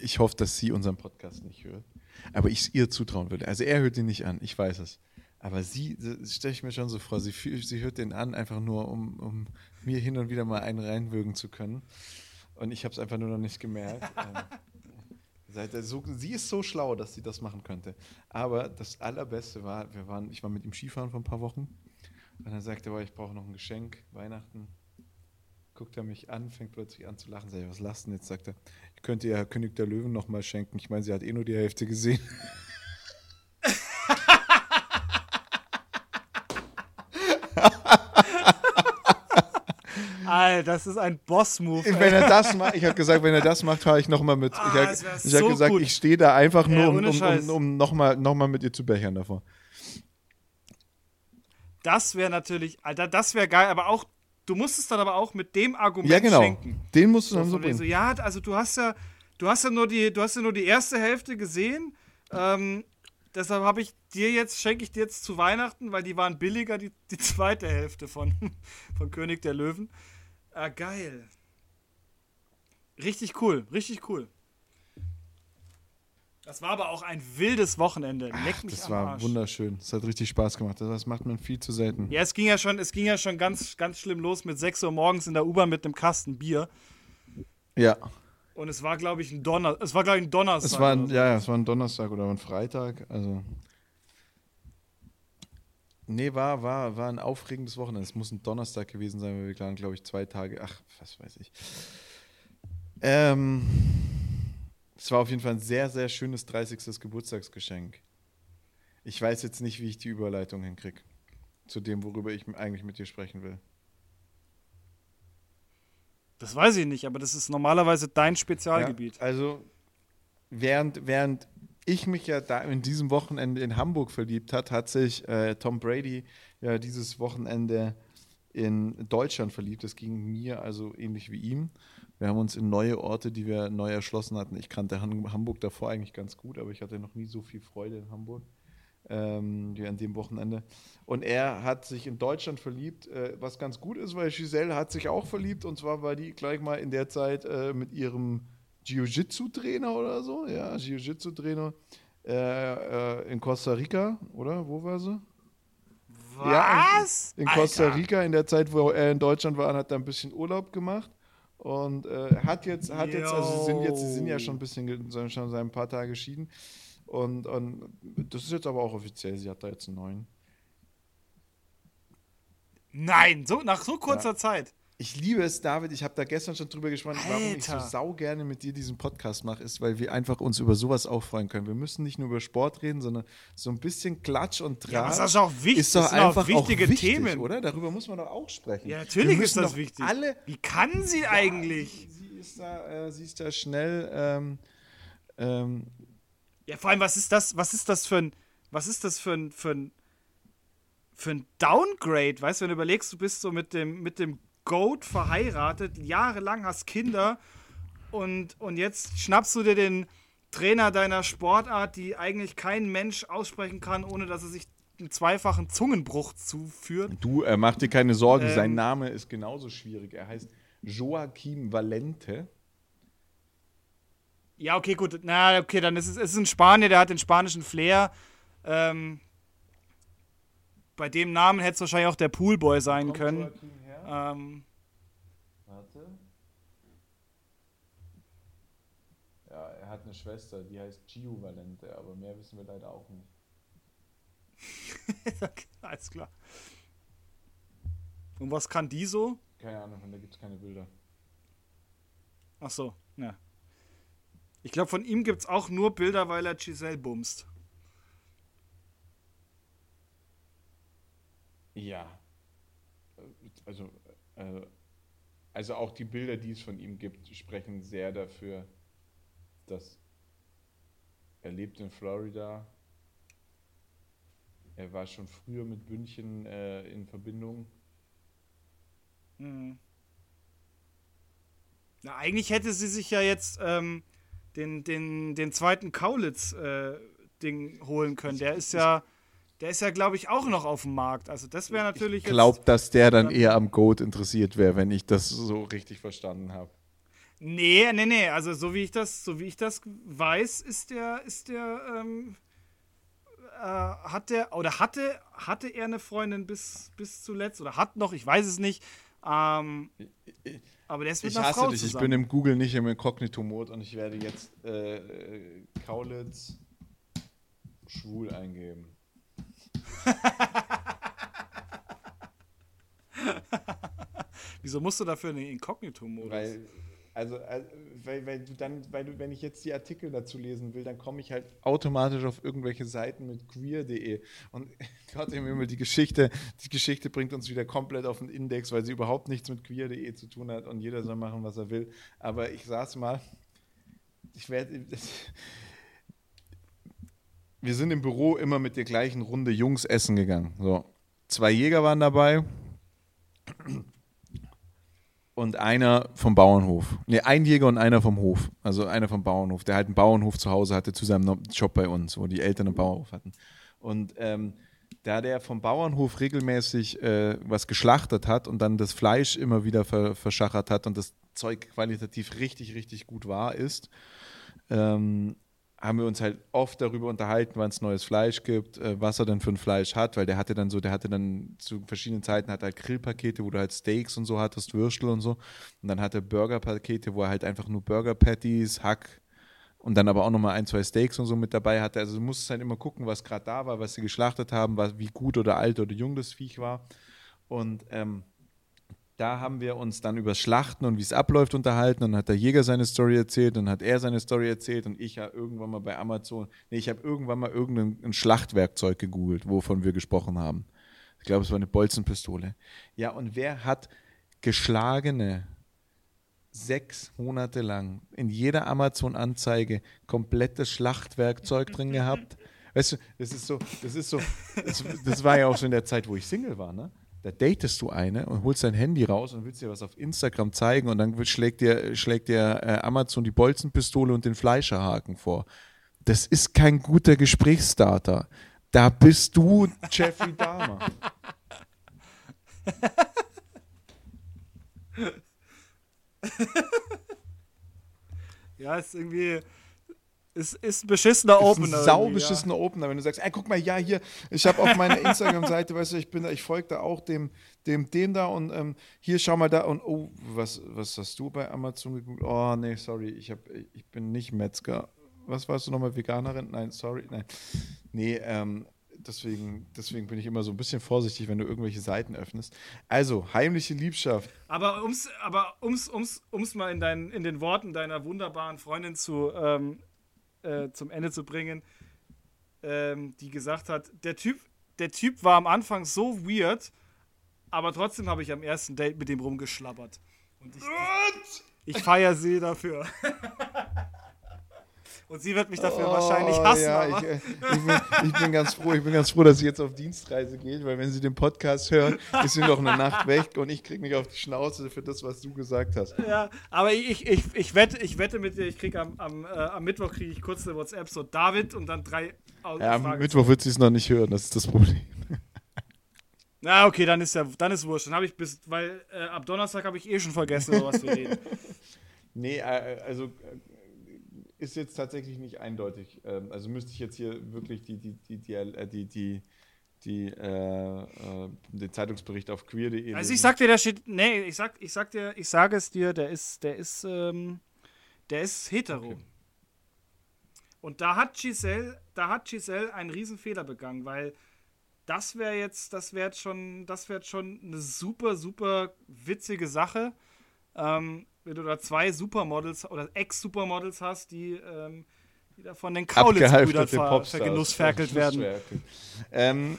Ich hoffe, dass sie unseren Podcast nicht hört. Aber ich es ihr zutrauen würde. Also er hört ihn nicht an, ich weiß es. Aber sie, stelle ich mir schon so vor, sie, sie hört den an, einfach nur, um, um mir hin und wieder mal einen reinwürgen zu können. Und ich habe es einfach nur noch nicht gemerkt. [laughs] sie ist so schlau, dass sie das machen könnte. Aber das Allerbeste war, wir waren, ich war mit ihm Skifahren vor ein paar Wochen. Und dann sagte er, ich brauche noch ein Geschenk, Weihnachten guckt er mich an, fängt plötzlich an zu lachen. Sag ich, was lasst denn jetzt? Sagt er, ich könnte ja König der Löwen nochmal schenken. Ich meine, sie hat eh nur die Hälfte gesehen. [laughs] Alter, das ist ein Boss-Move. Wenn er das macht, ich habe gesagt, wenn er das macht, fahre ich nochmal mit. Ah, ich habe so hab gesagt, gut. ich stehe da einfach nur, um, um, um, um nochmal noch mal mit ihr zu bechern davor. Das wäre natürlich, Alter, das wäre geil, aber auch du musst es dann aber auch mit dem Argument Ja, genau. schenken. Den musst du So dann so wegen bringen. so, ja, also du hast ja, du hast ja nur die, du hast ja nur die erste Hälfte gesehen. Ähm, deshalb habe ich dir jetzt, schenke ich dir jetzt zu Weihnachten, weil die waren billiger, die, die zweite Hälfte von, [laughs] von König der Löwen. Ah, geil. Richtig cool, richtig cool. Das war aber auch ein wildes Wochenende. Leck mich Das war Arsch. wunderschön. Das hat richtig Spaß gemacht. Das macht man viel zu selten. Ja, es ging ja schon, es ging ja schon ganz, ganz schlimm los mit 6 Uhr morgens in der U-Bahn mit einem Kasten Bier. Ja, Und es war, glaube ich, ein Donner, es war, glaube ich, ein Donnerstag. es war, ein, so. ja, ja, es war ein Donnerstag oder ein Freitag. Also. Nee, war, war, war ein aufregendes Wochenende. Es muss ein Donnerstag gewesen sein, weil wir waren, glaube ich, zwei Tage. Ach, was weiß ich. Ähm, es war auf jeden Fall ein sehr, sehr schönes 30. Geburtstagsgeschenk. Ich weiß jetzt nicht, wie ich die Überleitung hinkriege. Zu dem, worüber ich eigentlich mit dir sprechen will. Das weiß ich nicht, aber das ist normalerweise dein Spezialgebiet. Ja, also, während, während ich mich ja da in diesem Wochenende in Hamburg verliebt hat, hat sich äh, Tom Brady ja dieses Wochenende in Deutschland verliebt. Das ging mir also ähnlich wie ihm. Wir haben uns in neue Orte, die wir neu erschlossen hatten. Ich kannte Hamburg davor eigentlich ganz gut, aber ich hatte noch nie so viel Freude in Hamburg ähm, wie an dem Wochenende. Und er hat sich in Deutschland verliebt, äh, was ganz gut ist, weil Giselle hat sich auch verliebt und zwar war die gleich mal in der Zeit äh, mit ihrem Jiu-Jitsu-Trainer oder so, ja, Jiu-Jitsu-Trainer äh, äh, in Costa Rica, oder? Wo war sie? Ja, Was? In Alter. Costa Rica, in der Zeit, wo er in Deutschland war, hat er ein bisschen Urlaub gemacht und äh, hat jetzt, hat jetzt, also sie sind jetzt, sie sind ja schon ein bisschen, schon seit ein paar Tage geschieden und, und das ist jetzt aber auch offiziell, sie hat da jetzt einen neuen. Nein, so, nach so kurzer Ja. Zeit. Ich liebe es, David. Ich habe da gestern schon drüber gesprochen, warum ich so Alter. sau gerne mit dir diesen Podcast mache, ist, weil wir einfach uns über sowas auch freuen können. Wir müssen nicht nur über Sport reden, sondern so ein bisschen Klatsch und Ja, Draht. aber das ist auch wichtig. ist doch das sind auch einfach wichtige auch wichtig, Themen. oder? Darüber muss man doch auch sprechen. Ja, natürlich ist das wichtig. Alle, Wie kann sie eigentlich? Sie, sie, ist da, äh, sie ist da schnell. Ähm, ähm, Ja, vor allem, was ist das, was ist das für ein, was ist das für ein, für ein, für ein Downgrade? Weißt du, wenn du überlegst, du bist so mit dem, mit dem Goat verheiratet, jahrelang hast Kinder und, und jetzt schnappst du dir den Trainer deiner Sportart, die eigentlich kein Mensch aussprechen kann, ohne dass er sich einen zweifachen Zungenbruch zuführt. du, äh, mach dir keine Sorgen. Ähm. Sein Name ist genauso schwierig. Er heißt Joaquim Valente. Ja, okay, gut. Na, okay, dann ist es, es ist ein Spanier, der hat den spanischen Flair. Ähm, bei dem Namen hätte es wahrscheinlich auch der Poolboy sein können. Joaquim Ähm, Warte. Ja, er hat eine Schwester, die heißt Gio Valente, aber mehr wissen wir leider auch nicht. [laughs] okay, alles klar. Und was kann die so? Keine Ahnung, von der gibt es keine Bilder. Ach so, ja. Ich glaube, von ihm gibt es auch nur Bilder, weil er Giselle bumst. Ja. Also, äh, also auch die Bilder, die es von ihm gibt, sprechen sehr dafür, dass er lebt in Florida. Er war schon früher mit München äh, in Verbindung. Mhm. Na, eigentlich hätte sie sich ja jetzt ähm, den, den, den zweiten Kaulitz-Ding holen können. Der ist ja, der ist ja, glaube ich, auch noch auf dem Markt. Also das wäre natürlich Ich glaube, dass der dann eher am Goat interessiert wäre, wenn ich das so richtig verstanden habe. Nee, nee, nee. Also so wie ich das, so wie ich das weiß, ist der, ist der, ähm, äh, hat der, oder hatte, hatte er eine Freundin bis, bis zuletzt oder hat noch, ich weiß es nicht. Ähm, aber der ist mit Ich einer hasse Frau dich, ich zusammen. bin im Google nicht im Inkognito-Mode und ich werde jetzt äh, äh, Kaulitz schwul eingeben. [laughs] Wieso musst du dafür einen Inkognito-Modus? Weil, also, also weil, weil du dann, weil du, wenn ich jetzt die Artikel dazu lesen will, dann komme ich halt automatisch auf irgendwelche Seiten mit queer.de. Und [laughs] Gott im Himmel, die Geschichte, die Geschichte bringt uns wieder komplett auf den Index, weil sie überhaupt nichts mit queer.de zu tun hat und jeder soll machen, was er will. Aber ich saß mal, ich werde. [laughs] Wir sind im Büro immer mit der gleichen Runde Jungs essen gegangen. So. Zwei Jäger waren dabei. und einer vom Bauernhof. Ne, ein Jäger und einer vom Hof. Also einer vom Bauernhof, der halt einen Bauernhof zu Hause hatte zu seinem Job bei uns, wo die Eltern einen Bauernhof hatten. Und ähm, da der vom Bauernhof regelmäßig äh, was geschlachtet hat und dann das Fleisch immer wieder ver verschachert hat und das Zeug qualitativ richtig, richtig gut war, ist, ähm, haben wir uns halt oft darüber unterhalten, wann es neues Fleisch gibt, äh, was er denn für ein Fleisch hat, weil der hatte dann so, der hatte dann zu verschiedenen Zeiten hat halt Grillpakete, wo du halt Steaks und so hattest, Würstel und so. Und dann hatte er Burgerpakete, wo er halt einfach nur Burger Patties, Hack und dann aber auch nochmal ein, zwei Steaks und so mit dabei hatte. Also du musstest halt immer gucken, was gerade da war, was sie geschlachtet haben, was, wie gut oder alt oder jung das Viech war. Und ähm, da haben wir uns dann über Schlachten und wie es abläuft unterhalten. Dann hat der Jäger seine Story erzählt, dann hat er seine Story erzählt und ich habe irgendwann mal bei Amazon, nee, ich habe irgendwann mal irgendein Schlachtwerkzeug gegoogelt, wovon wir gesprochen haben. Ich glaube, es war eine Bolzenpistole. Ja, und wer hat geschlagene sechs Monate lang in jeder Amazon-Anzeige komplettes Schlachtwerkzeug drin gehabt? Weißt du, das ist so, das ist so, das, das war ja auch schon in der Zeit, wo ich Single war, ne? Da datest du eine und holst dein Handy raus und willst dir was auf Instagram zeigen und dann schlägt dir, schlägt dir äh, Amazon die Bolzenpistole und den Fleischerhaken vor. Das ist kein guter Gesprächsstarter. Da bist du Jeffrey Dahmer. [laughs] ja, ist irgendwie ist, ist ein beschissener Opener. Ist ein sau beschissener ja. Opener, wenn du sagst, ey, guck mal, ja, hier, ich habe auf meiner [laughs] Instagram-Seite, weißt du, ich bin da, ich folge da auch dem, dem, dem da und ähm, hier, schau mal da und oh, was, was hast du bei Amazon geguckt? Oh, nee, sorry, ich, hab, ich bin nicht Metzger. Was warst du nochmal, Veganerin? Nein, sorry, nein. Nee, ähm, deswegen, deswegen bin ich immer so ein bisschen vorsichtig, wenn du irgendwelche Seiten öffnest. Also, heimliche Liebschaft. Aber ums, aber ums, ums, ums mal in, dein, in den Worten deiner wunderbaren Freundin zu ähm, äh, zum Ende zu bringen, ähm, die gesagt hat, der Typ, der Typ war am Anfang so weird, aber trotzdem habe ich am ersten Date mit dem rumgeschlabbert. Und ich, ich, ich feiere sie dafür. [laughs] Und sie wird mich dafür oh, wahrscheinlich hassen. Ja, ich, äh, ich, bin, ich, bin, ganz froh, ich bin ganz froh, dass sie jetzt auf Dienstreise geht, weil wenn sie den Podcast hört, ist sie noch eine Nacht weg und ich kriege mich auf die Schnauze für das, was du gesagt hast. Ja, aber ich, ich, ich, wette, ich wette mit dir, ich kriege am, am, äh, am Mittwoch kriege ich kurz eine WhatsApp so David und dann drei Ja, am Mittwoch wird sie es noch nicht hören, das ist das Problem. [laughs] Na, okay, dann ist ja, dann ist wurscht. Dann habe ich bis, weil äh, ab Donnerstag habe ich eh schon vergessen, über was wir reden. [laughs] Nee, äh, also ist jetzt tatsächlich nicht eindeutig. Ähm, also müsste ich jetzt hier wirklich die, die, die, die, äh, die, die, äh, äh, den Zeitungsbericht auf queer.de. Also ich sag dir, der steht. Nee, ich sag, ich sag dir, ich sage es dir, der ist, der ist, ähm, der ist hetero. Okay. Und da hat Giselle, da hat Giselle einen riesen Fehler begangen, weil das wäre jetzt, das wäre jetzt schon, das wäre schon eine super, super witzige Sache. Ähm, wenn du da zwei Supermodels oder Ex-Supermodels hast, die, ähm, die da von den Kaulitz-Brüdern ver vergenussferkelt werden. Ähm,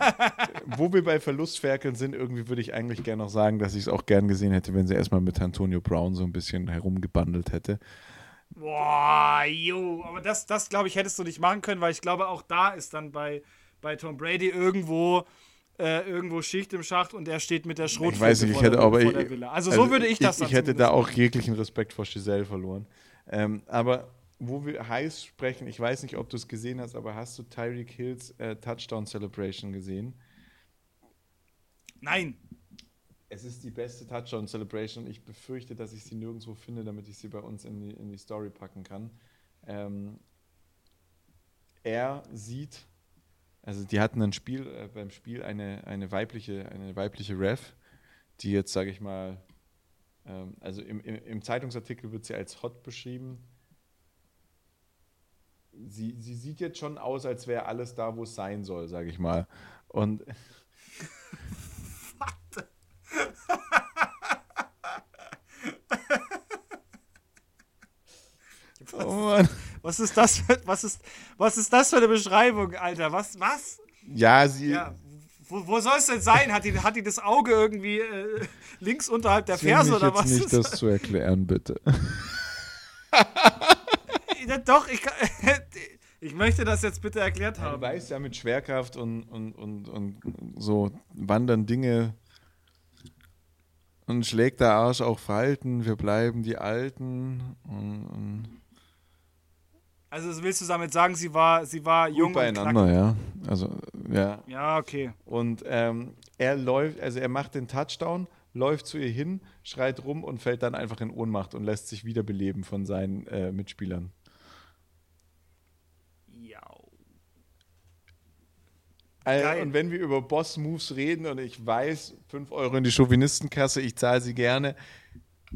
[laughs] wo wir bei Verlustferkeln sind, irgendwie würde ich eigentlich gerne noch sagen, dass ich es auch gern gesehen hätte, wenn sie erstmal mit Antonio Brown so ein bisschen herumgebandelt hätte. Boah, jo, aber das, das glaube ich, hättest du nicht machen können, weil ich glaube, auch da ist dann bei, bei Tom Brady irgendwo äh, irgendwo Schicht im Schacht und er steht mit der Schrotflinte ich weiß nicht, ich hätte, aber ich, Also, also so würde ich das Ich, ich hätte da auch jeglichen Respekt vor Giselle verloren. Ähm, aber wo wir heiß sprechen, ich weiß nicht, ob du es gesehen hast, aber hast du Tyreek Hills äh, Touchdown Celebration gesehen? Nein. Es ist die beste Touchdown Celebration. Ich befürchte, dass ich sie nirgendwo finde, damit ich sie bei uns in die, in die Story packen kann. Ähm, er sieht also die hatten ein Spiel, äh, beim Spiel eine, eine weibliche, eine weibliche Ref, die jetzt, sage ich mal, ähm, also im, im, im, Zeitungsartikel wird sie als hot beschrieben. Sie, sie sieht jetzt schon aus, als wäre alles da, wo es sein soll, sage ich mal. Und [laughs] oh Mann. Was ist das für, was ist, was ist das für eine Beschreibung, Alter? Was, was? Ja, sie. Ja, wo, wo soll es denn sein? Hat die, hat die das Auge irgendwie äh, links unterhalb der Ferse oder jetzt was? nicht das zu erklären, bitte. doch, ich, [laughs] ich möchte das jetzt bitte erklärt haben. Du weißt ja mit Schwerkraft und, und, und, und so wandern Dinge und schlägt der Arsch auch Falten, wir bleiben die Alten und, und also das willst du damit sagen, sie war, sie war gut jung beieinander, und ja. Also, ja. Ja, okay. Und ähm, er läuft, also er macht den Touchdown, läuft zu ihr hin, schreit rum und fällt dann einfach in Ohnmacht und lässt sich wiederbeleben von seinen äh, Mitspielern. Ja. Geil. und wenn wir über Boss-Moves reden und ich weiß, 5 Euro in die Chauvinistenkasse, ich zahle sie gerne,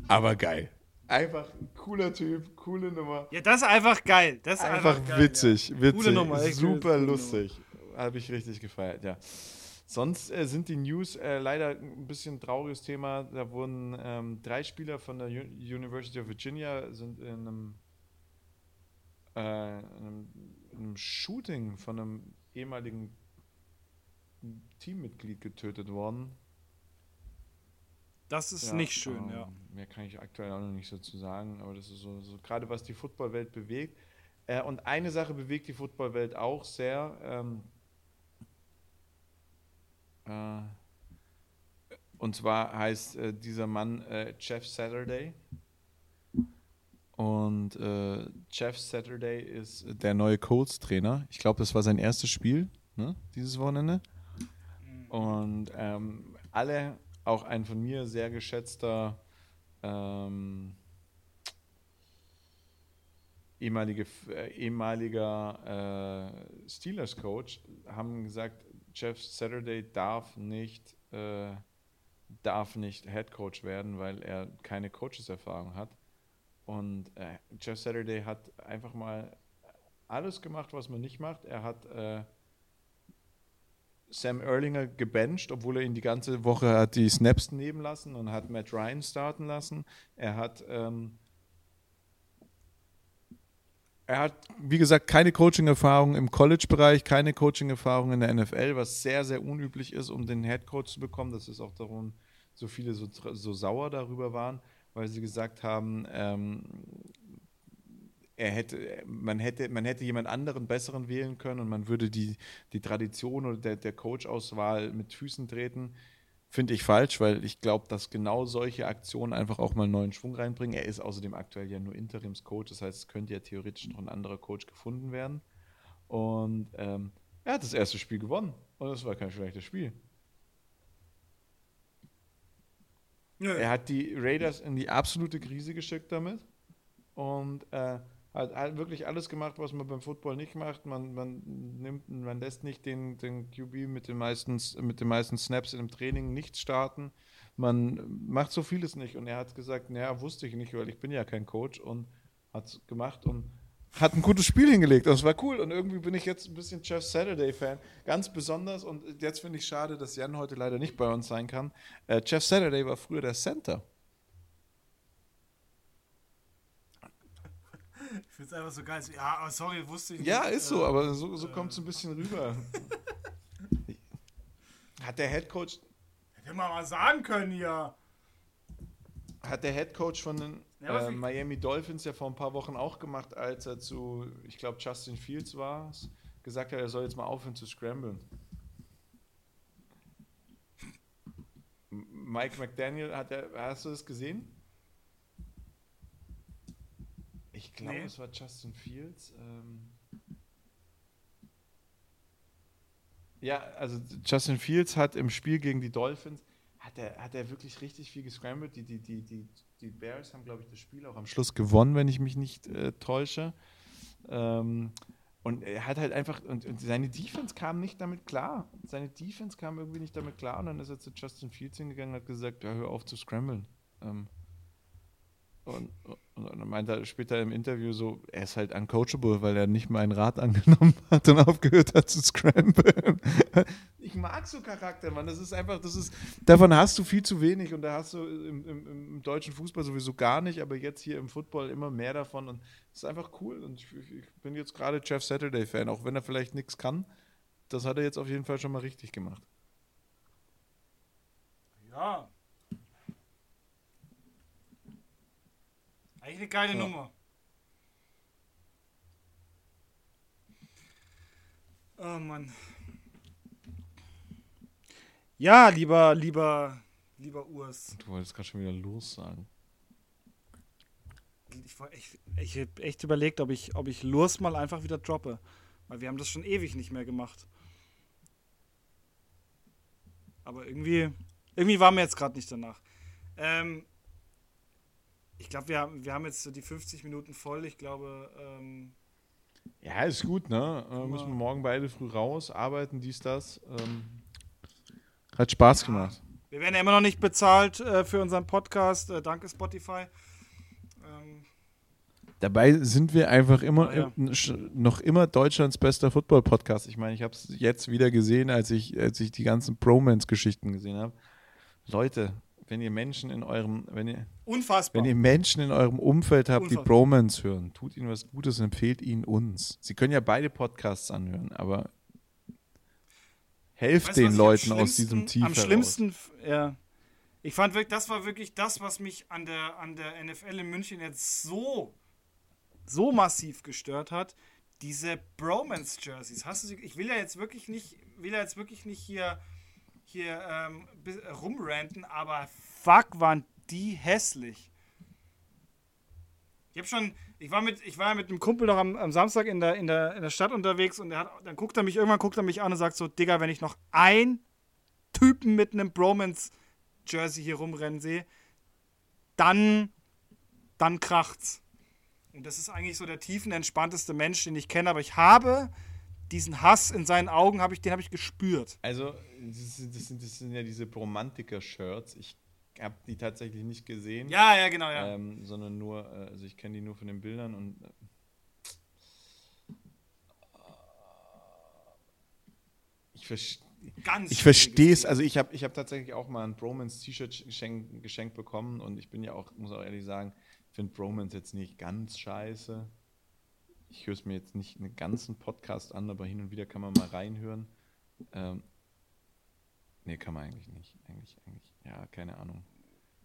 aber geil. Einfach ein cooler Typ, coole Nummer. Ja, das ist einfach geil. Das ist einfach, Einfach geil, witzig, witzig, Coole Nummer, super lustig. Habe ich richtig gefeiert, ja. Sonst äh, sind die News äh, leider ein bisschen trauriges Thema. Da wurden ähm, drei Spieler von der U University of Virginia sind in einem, äh, in einem, in einem Shooting von einem ehemaligen Teammitglied getötet worden. Das ist Ja, nicht schön, ähm, ja. Mehr kann ich aktuell auch noch nicht so zu sagen, aber das ist so, so gerade was die Footballwelt bewegt. Äh, und eine Sache bewegt die Footballwelt auch sehr. Ähm, äh, und zwar heißt äh, dieser Mann äh, Jeff Saturday. Und äh, Jeff Saturday ist der neue Colts-Trainer. Ich glaube, das war sein erstes Spiel ne, dieses Wochenende. Und ähm, alle, auch ein von mir sehr geschätzter ähm, ehemalige, äh, ehemaliger äh, Steelers-Coach, haben gesagt, Jeff Saturday darf nicht, äh, darf nicht Head Coach werden, weil er keine Coaches-Erfahrung hat. Und äh, Jeff Saturday hat einfach mal alles gemacht, was man nicht macht. Er hat äh, Sam Erlinger gebencht, obwohl er ihn die ganze Woche hat die Snaps nehmen lassen und hat Matt Ryan starten lassen. Er hat ähm, er hat, wie gesagt, keine Coaching-Erfahrung im College-Bereich, keine Coaching-Erfahrung in der NFL, was sehr, sehr unüblich ist, um den Head Coach zu bekommen. Das ist auch darum, so viele so, so sauer darüber waren, weil sie gesagt haben, ähm, er hätte, man hätte, man hätte jemand anderen besseren wählen können und man würde die, die Tradition oder der, der Coach-Auswahl mit Füßen treten. Finde ich falsch, weil ich glaube, dass genau solche Aktionen einfach auch mal einen neuen Schwung reinbringen. Er ist außerdem aktuell ja nur Interimscoach, das heißt, es könnte ja theoretisch noch ein anderer Coach gefunden werden. Und ähm, er hat das erste Spiel gewonnen und es war kein schlechtes Spiel. Nö. Er hat die Raiders in die absolute Krise geschickt damit und äh, hat, hat wirklich alles gemacht, was man beim Football nicht macht. Man, man, nimmt, man lässt nicht den, den QB mit den, meisten, mit den meisten Snaps im Training nicht starten. Man macht so vieles nicht und er hat gesagt, naja, wusste ich nicht, weil ich bin ja kein Coach und hat es gemacht und hat ein gutes Spiel hingelegt und es war cool und irgendwie bin ich jetzt ein bisschen Jeff Saturday-Fan, ganz besonders und jetzt finde ich schade, dass Jan heute leider nicht bei uns sein kann. Äh, Jeff Saturday war früher der Center. Ich finde es einfach so geil. Ja, aber sorry, wusste ich nicht. Ja, ist so, Äh, aber so, so kommt es ein bisschen rüber. [laughs] Hat der Head Coach, Hätte man mal sagen können hier. hat der Head Coach von den Ja, äh, Miami Dolphins ja vor ein paar Wochen auch gemacht, als er zu, ich glaube, Justin Fields war, gesagt hat, er soll jetzt mal aufhören zu scramblen. Mike McDaniel, hat er, hast du das gesehen? Ich glaube, Nee. es war Justin Fields. Ähm ja, also Justin Fields hat im Spiel gegen die Dolphins, hat er, hat er wirklich richtig viel gescrambled. Die, die, die, die, die Bears haben, glaube ich, das Spiel auch am Schluss gewonnen, wenn ich mich nicht äh, täusche. Ähm, und er hat halt einfach, und, und seine Defense kam nicht damit klar. Seine Defense kam irgendwie nicht damit klar und dann ist er zu Justin Fields hingegangen und hat gesagt, ja, hör auf zu scramblen. Ähm, und, und, und dann meinte er später im Interview so, er ist halt uncoachable, weil er nicht meinen Rat [laughs] angenommen hat und aufgehört hat zu scramblen. Ich mag so Charakter, Mann. Das ist einfach, das ist, davon hast du viel zu wenig und da hast du im, im, im deutschen Fußball sowieso gar nicht, aber jetzt hier im Football immer mehr davon und das ist einfach cool. Und ich, ich bin jetzt gerade Jeff Saturday-Fan, auch wenn er vielleicht nichts kann. Das hat er jetzt auf jeden Fall schon mal richtig gemacht. Ja. Eigentlich eine geile Ja. Nummer. Oh Mann. Ja, lieber, lieber, lieber Urs. Du wolltest gerade schon wieder los sagen. Ich, ich, ich habe echt überlegt, ob ich, ob ich Lurs mal einfach wieder droppe. Weil wir haben das schon ewig nicht mehr gemacht. Aber irgendwie, irgendwie war mir jetzt gerade nicht danach. Ähm, ich glaube, wir haben, wir haben jetzt so die 50 Minuten voll. Ich glaube. Ähm, ja, ist gut, ne? Äh, müssen wir morgen beide früh raus, arbeiten, dies, das. Ähm, hat Spaß gemacht. Wir werden ja immer noch nicht bezahlt äh, für unseren Podcast. Äh, danke, Spotify. Ähm, Dabei sind wir einfach immer ja, ja. noch immer Deutschlands bester Football-Podcast. Ich meine, ich habe es jetzt wieder gesehen, als ich, als ich die ganzen Bromance-Geschichten gesehen habe. Leute, wenn ihr Menschen in eurem, wenn ihr, Unfassbar. wenn ihr Menschen in eurem Umfeld habt, Unfassbar. die Bromance hören, tut ihnen was Gutes und empfehlt ihnen uns. Sie können ja beide Podcasts anhören, aber helft weißt, den Leuten aus diesem Tief Am schlimmsten, ja. Ich fand wirklich, das war wirklich das, was mich an der, an der NFL in München jetzt so so massiv gestört hat, diese Bromance-Jerseys. Hast du sie, ich will ja jetzt wirklich nicht, will ja jetzt wirklich nicht hier, hier ähm, rumranten, aber fuck, waren die hässlich. Ich habe schon, ich war mit, ich war mit einem Kumpel noch am, am, Samstag in der, in, der, in der Stadt unterwegs und hat, dann guckt er mich, irgendwann guckt er mich an und sagt so, Digga, wenn ich noch ein Typen mit einem Bromance-Jersey hier rumrennen sehe, dann, dann kracht's. Und das ist eigentlich so der tiefenentspannteste Mensch, den ich kenne, aber ich habe diesen Hass in seinen Augen, hab ich, den habe ich gespürt. Also, das sind, das sind, das sind ja diese Bromantiker-Shirts. Ich habe die tatsächlich nicht gesehen. Ja, ja, genau, ja. Ähm, sondern nur, äh, also ich kenne die nur von den Bildern und. Äh, ich verstehe. ich verstehe es, also ich habe ich hab tatsächlich auch mal ein Bromance T-Shirt geschenkt, geschenkt bekommen und ich bin ja auch, muss auch ehrlich sagen, finde Bromance jetzt nicht ganz scheiße. Ich höre es mir jetzt nicht einen ganzen Podcast an, aber hin und wieder kann man mal reinhören. Ähm, nee, kann man eigentlich nicht. Eigentlich, eigentlich, ja, keine Ahnung.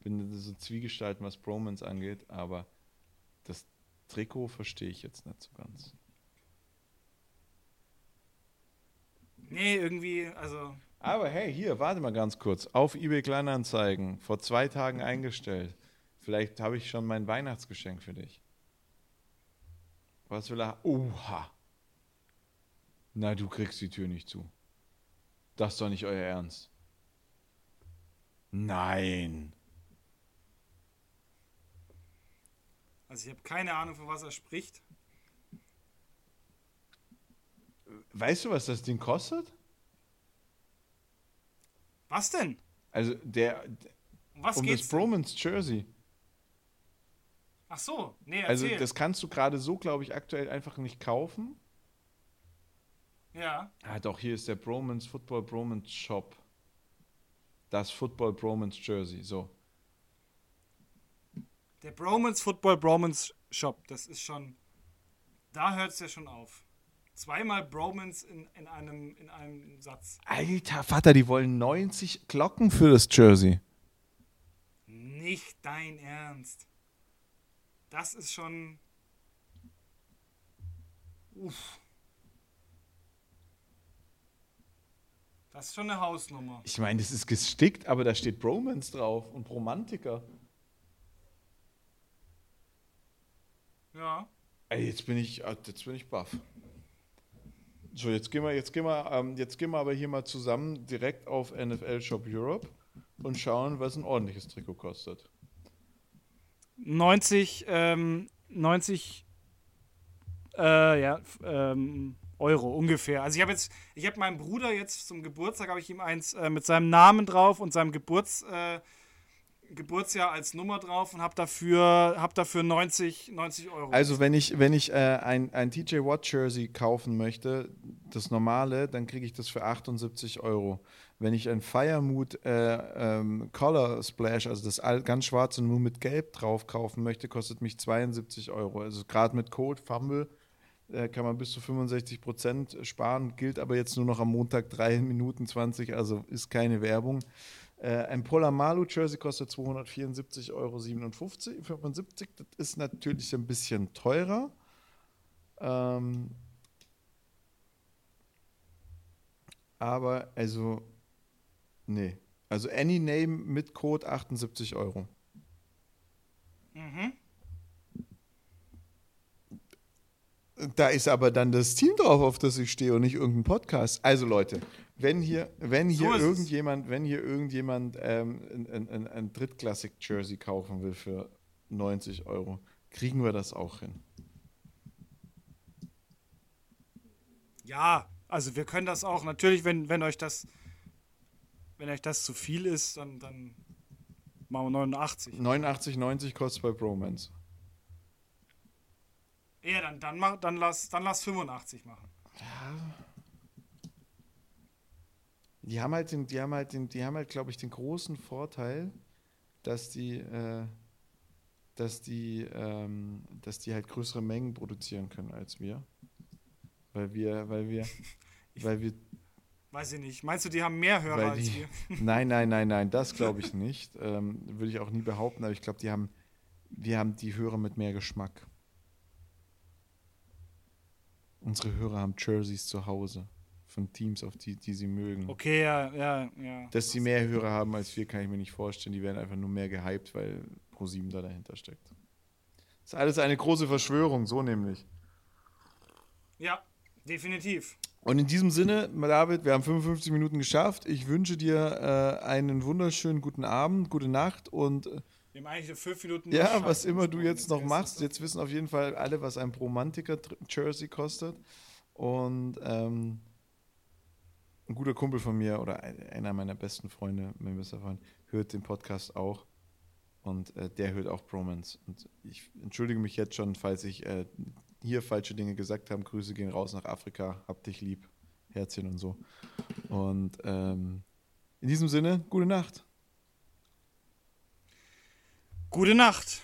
Bin so Zwiegestalten, was Bromance angeht, aber das Trikot verstehe ich jetzt nicht so ganz. Nee, irgendwie, also. Aber hey, hier, warte mal ganz kurz. Auf eBay Kleinanzeigen, vor zwei Tagen eingestellt. Vielleicht habe ich schon mein Weihnachtsgeschenk für dich. Was will er? Oha. Na, du kriegst die Tür nicht zu. Das ist doch nicht euer Ernst. Nein. Also ich habe keine Ahnung, von was er spricht. Weißt du, was das Ding kostet? Was denn? Also der was um das Bromance Jersey. Ach so, nee, also, erzähl. Also das kannst du gerade so, glaube ich, aktuell einfach nicht kaufen. Ja. Ah, doch, hier ist der Bromance Football Bromance Shop. Das Football Bromance Jersey, so. Der Bromance Football Bromance Shop, das ist schon. Da hört es ja schon auf. Zweimal Bromance in, in, einem, in einem Satz. Alter Vater, die wollen 90 Glocken für das Jersey. Nicht dein Ernst das ist schon. Uff. Das ist schon eine Hausnummer. Ich meine, das ist gestickt, aber da steht Bromance drauf und Romantiker. Ja. Ey, jetzt bin ich, äh, jetzt bin ich baff. So, jetzt gehen wir, jetzt gehen wir, ähm, jetzt gehen wir aber hier mal zusammen direkt auf NFL Shop Europe und schauen, was ein ordentliches Trikot kostet. 90, ähm, 90 äh, ja, ähm, Euro ungefähr. Also ich habe jetzt, ich habe meinem Bruder jetzt zum Geburtstag, habe ich ihm eins äh, mit seinem Namen drauf und seinem Geburts, äh, Geburtsjahr als Nummer drauf und habe dafür, hab dafür 90, 90 Euro. Also wenn ich, wenn ich äh, ein, ein TJ Watt Jersey kaufen möchte, das normale, dann kriege ich das für 78 Euro. Wenn ich ein Firemood äh, ähm, Color Splash, also das ganz schwarze nur mit Gelb drauf kaufen möchte, kostet mich 72 Euro. Also gerade mit Code Fumble äh, kann man bis zu 65 Prozent sparen, gilt aber jetzt nur noch am Montag 3 [laughs] Minuten 20, also ist keine Werbung. Äh, ein Polamalu Jersey kostet 274,57 Euro. 75. Das ist natürlich ein bisschen teurer. Ähm, aber also, nee. Also Any Name mit Code 78 Euro. Mhm. Da ist aber dann das Team drauf, auf das ich stehe und nicht irgendein Podcast. Also Leute, wenn hier, wenn hier So irgendjemand, wenn hier irgendjemand ähm, ein, ein, ein, ein Drittklassik-Jersey kaufen will für 90 Euro, kriegen wir das auch hin. Ja, also wir können das auch. Natürlich, wenn, wenn euch das, wenn euch das zu viel ist, dann, dann machen wir 89. 89,90 kostet bei Bromance. Ja, dann, dann, mach, dann, lass, dann lass 85 machen. Die haben halt, den, die haben halt, den, die haben halt, glaube ich, den großen Vorteil, dass die, äh, dass die, ähm, dass die halt größere Mengen produzieren können als wir, weil wir, weil wir, [laughs] weil wir, Weiß ich nicht. Meinst du, die haben mehr Hörer weil als die, wir? [laughs] nein, nein, nein, nein, das [laughs] glaube ich nicht, ähm, würde ich auch nie behaupten, aber ich glaube, die haben, wir haben die Hörer mit mehr Geschmack. Unsere Hörer haben Jerseys zu Hause von Teams, auf die, die sie mögen. Okay, ja, ja, ja. Dass sie mehr Hörer haben als wir, kann ich mir nicht vorstellen. Die werden einfach nur mehr gehypt, weil Pro7 da dahinter steckt. Das ist alles eine große Verschwörung, so nämlich. Ja, definitiv. Und in diesem Sinne, David, wir haben 55 Minuten geschafft. Ich wünsche dir äh, einen wunderschönen guten Abend, gute Nacht und äh, Wir haben eigentlich fünf Minuten. ja, was immer du jetzt noch machst. Jetzt wissen auf jeden Fall alle, was ein Bromantiker-Jersey kostet. Und ähm, ein guter Kumpel von mir oder ein- einer meiner besten Freunde, mein bester Freund, hört den Podcast auch. Und äh, der hört auch Bromance. Und ich entschuldige mich jetzt schon, falls ich äh, hier falsche Dinge gesagt habe. Grüße gehen raus nach Afrika. Hab dich lieb. Herzchen und so. Und ähm, in diesem Sinne, gute Nacht. Gute Nacht.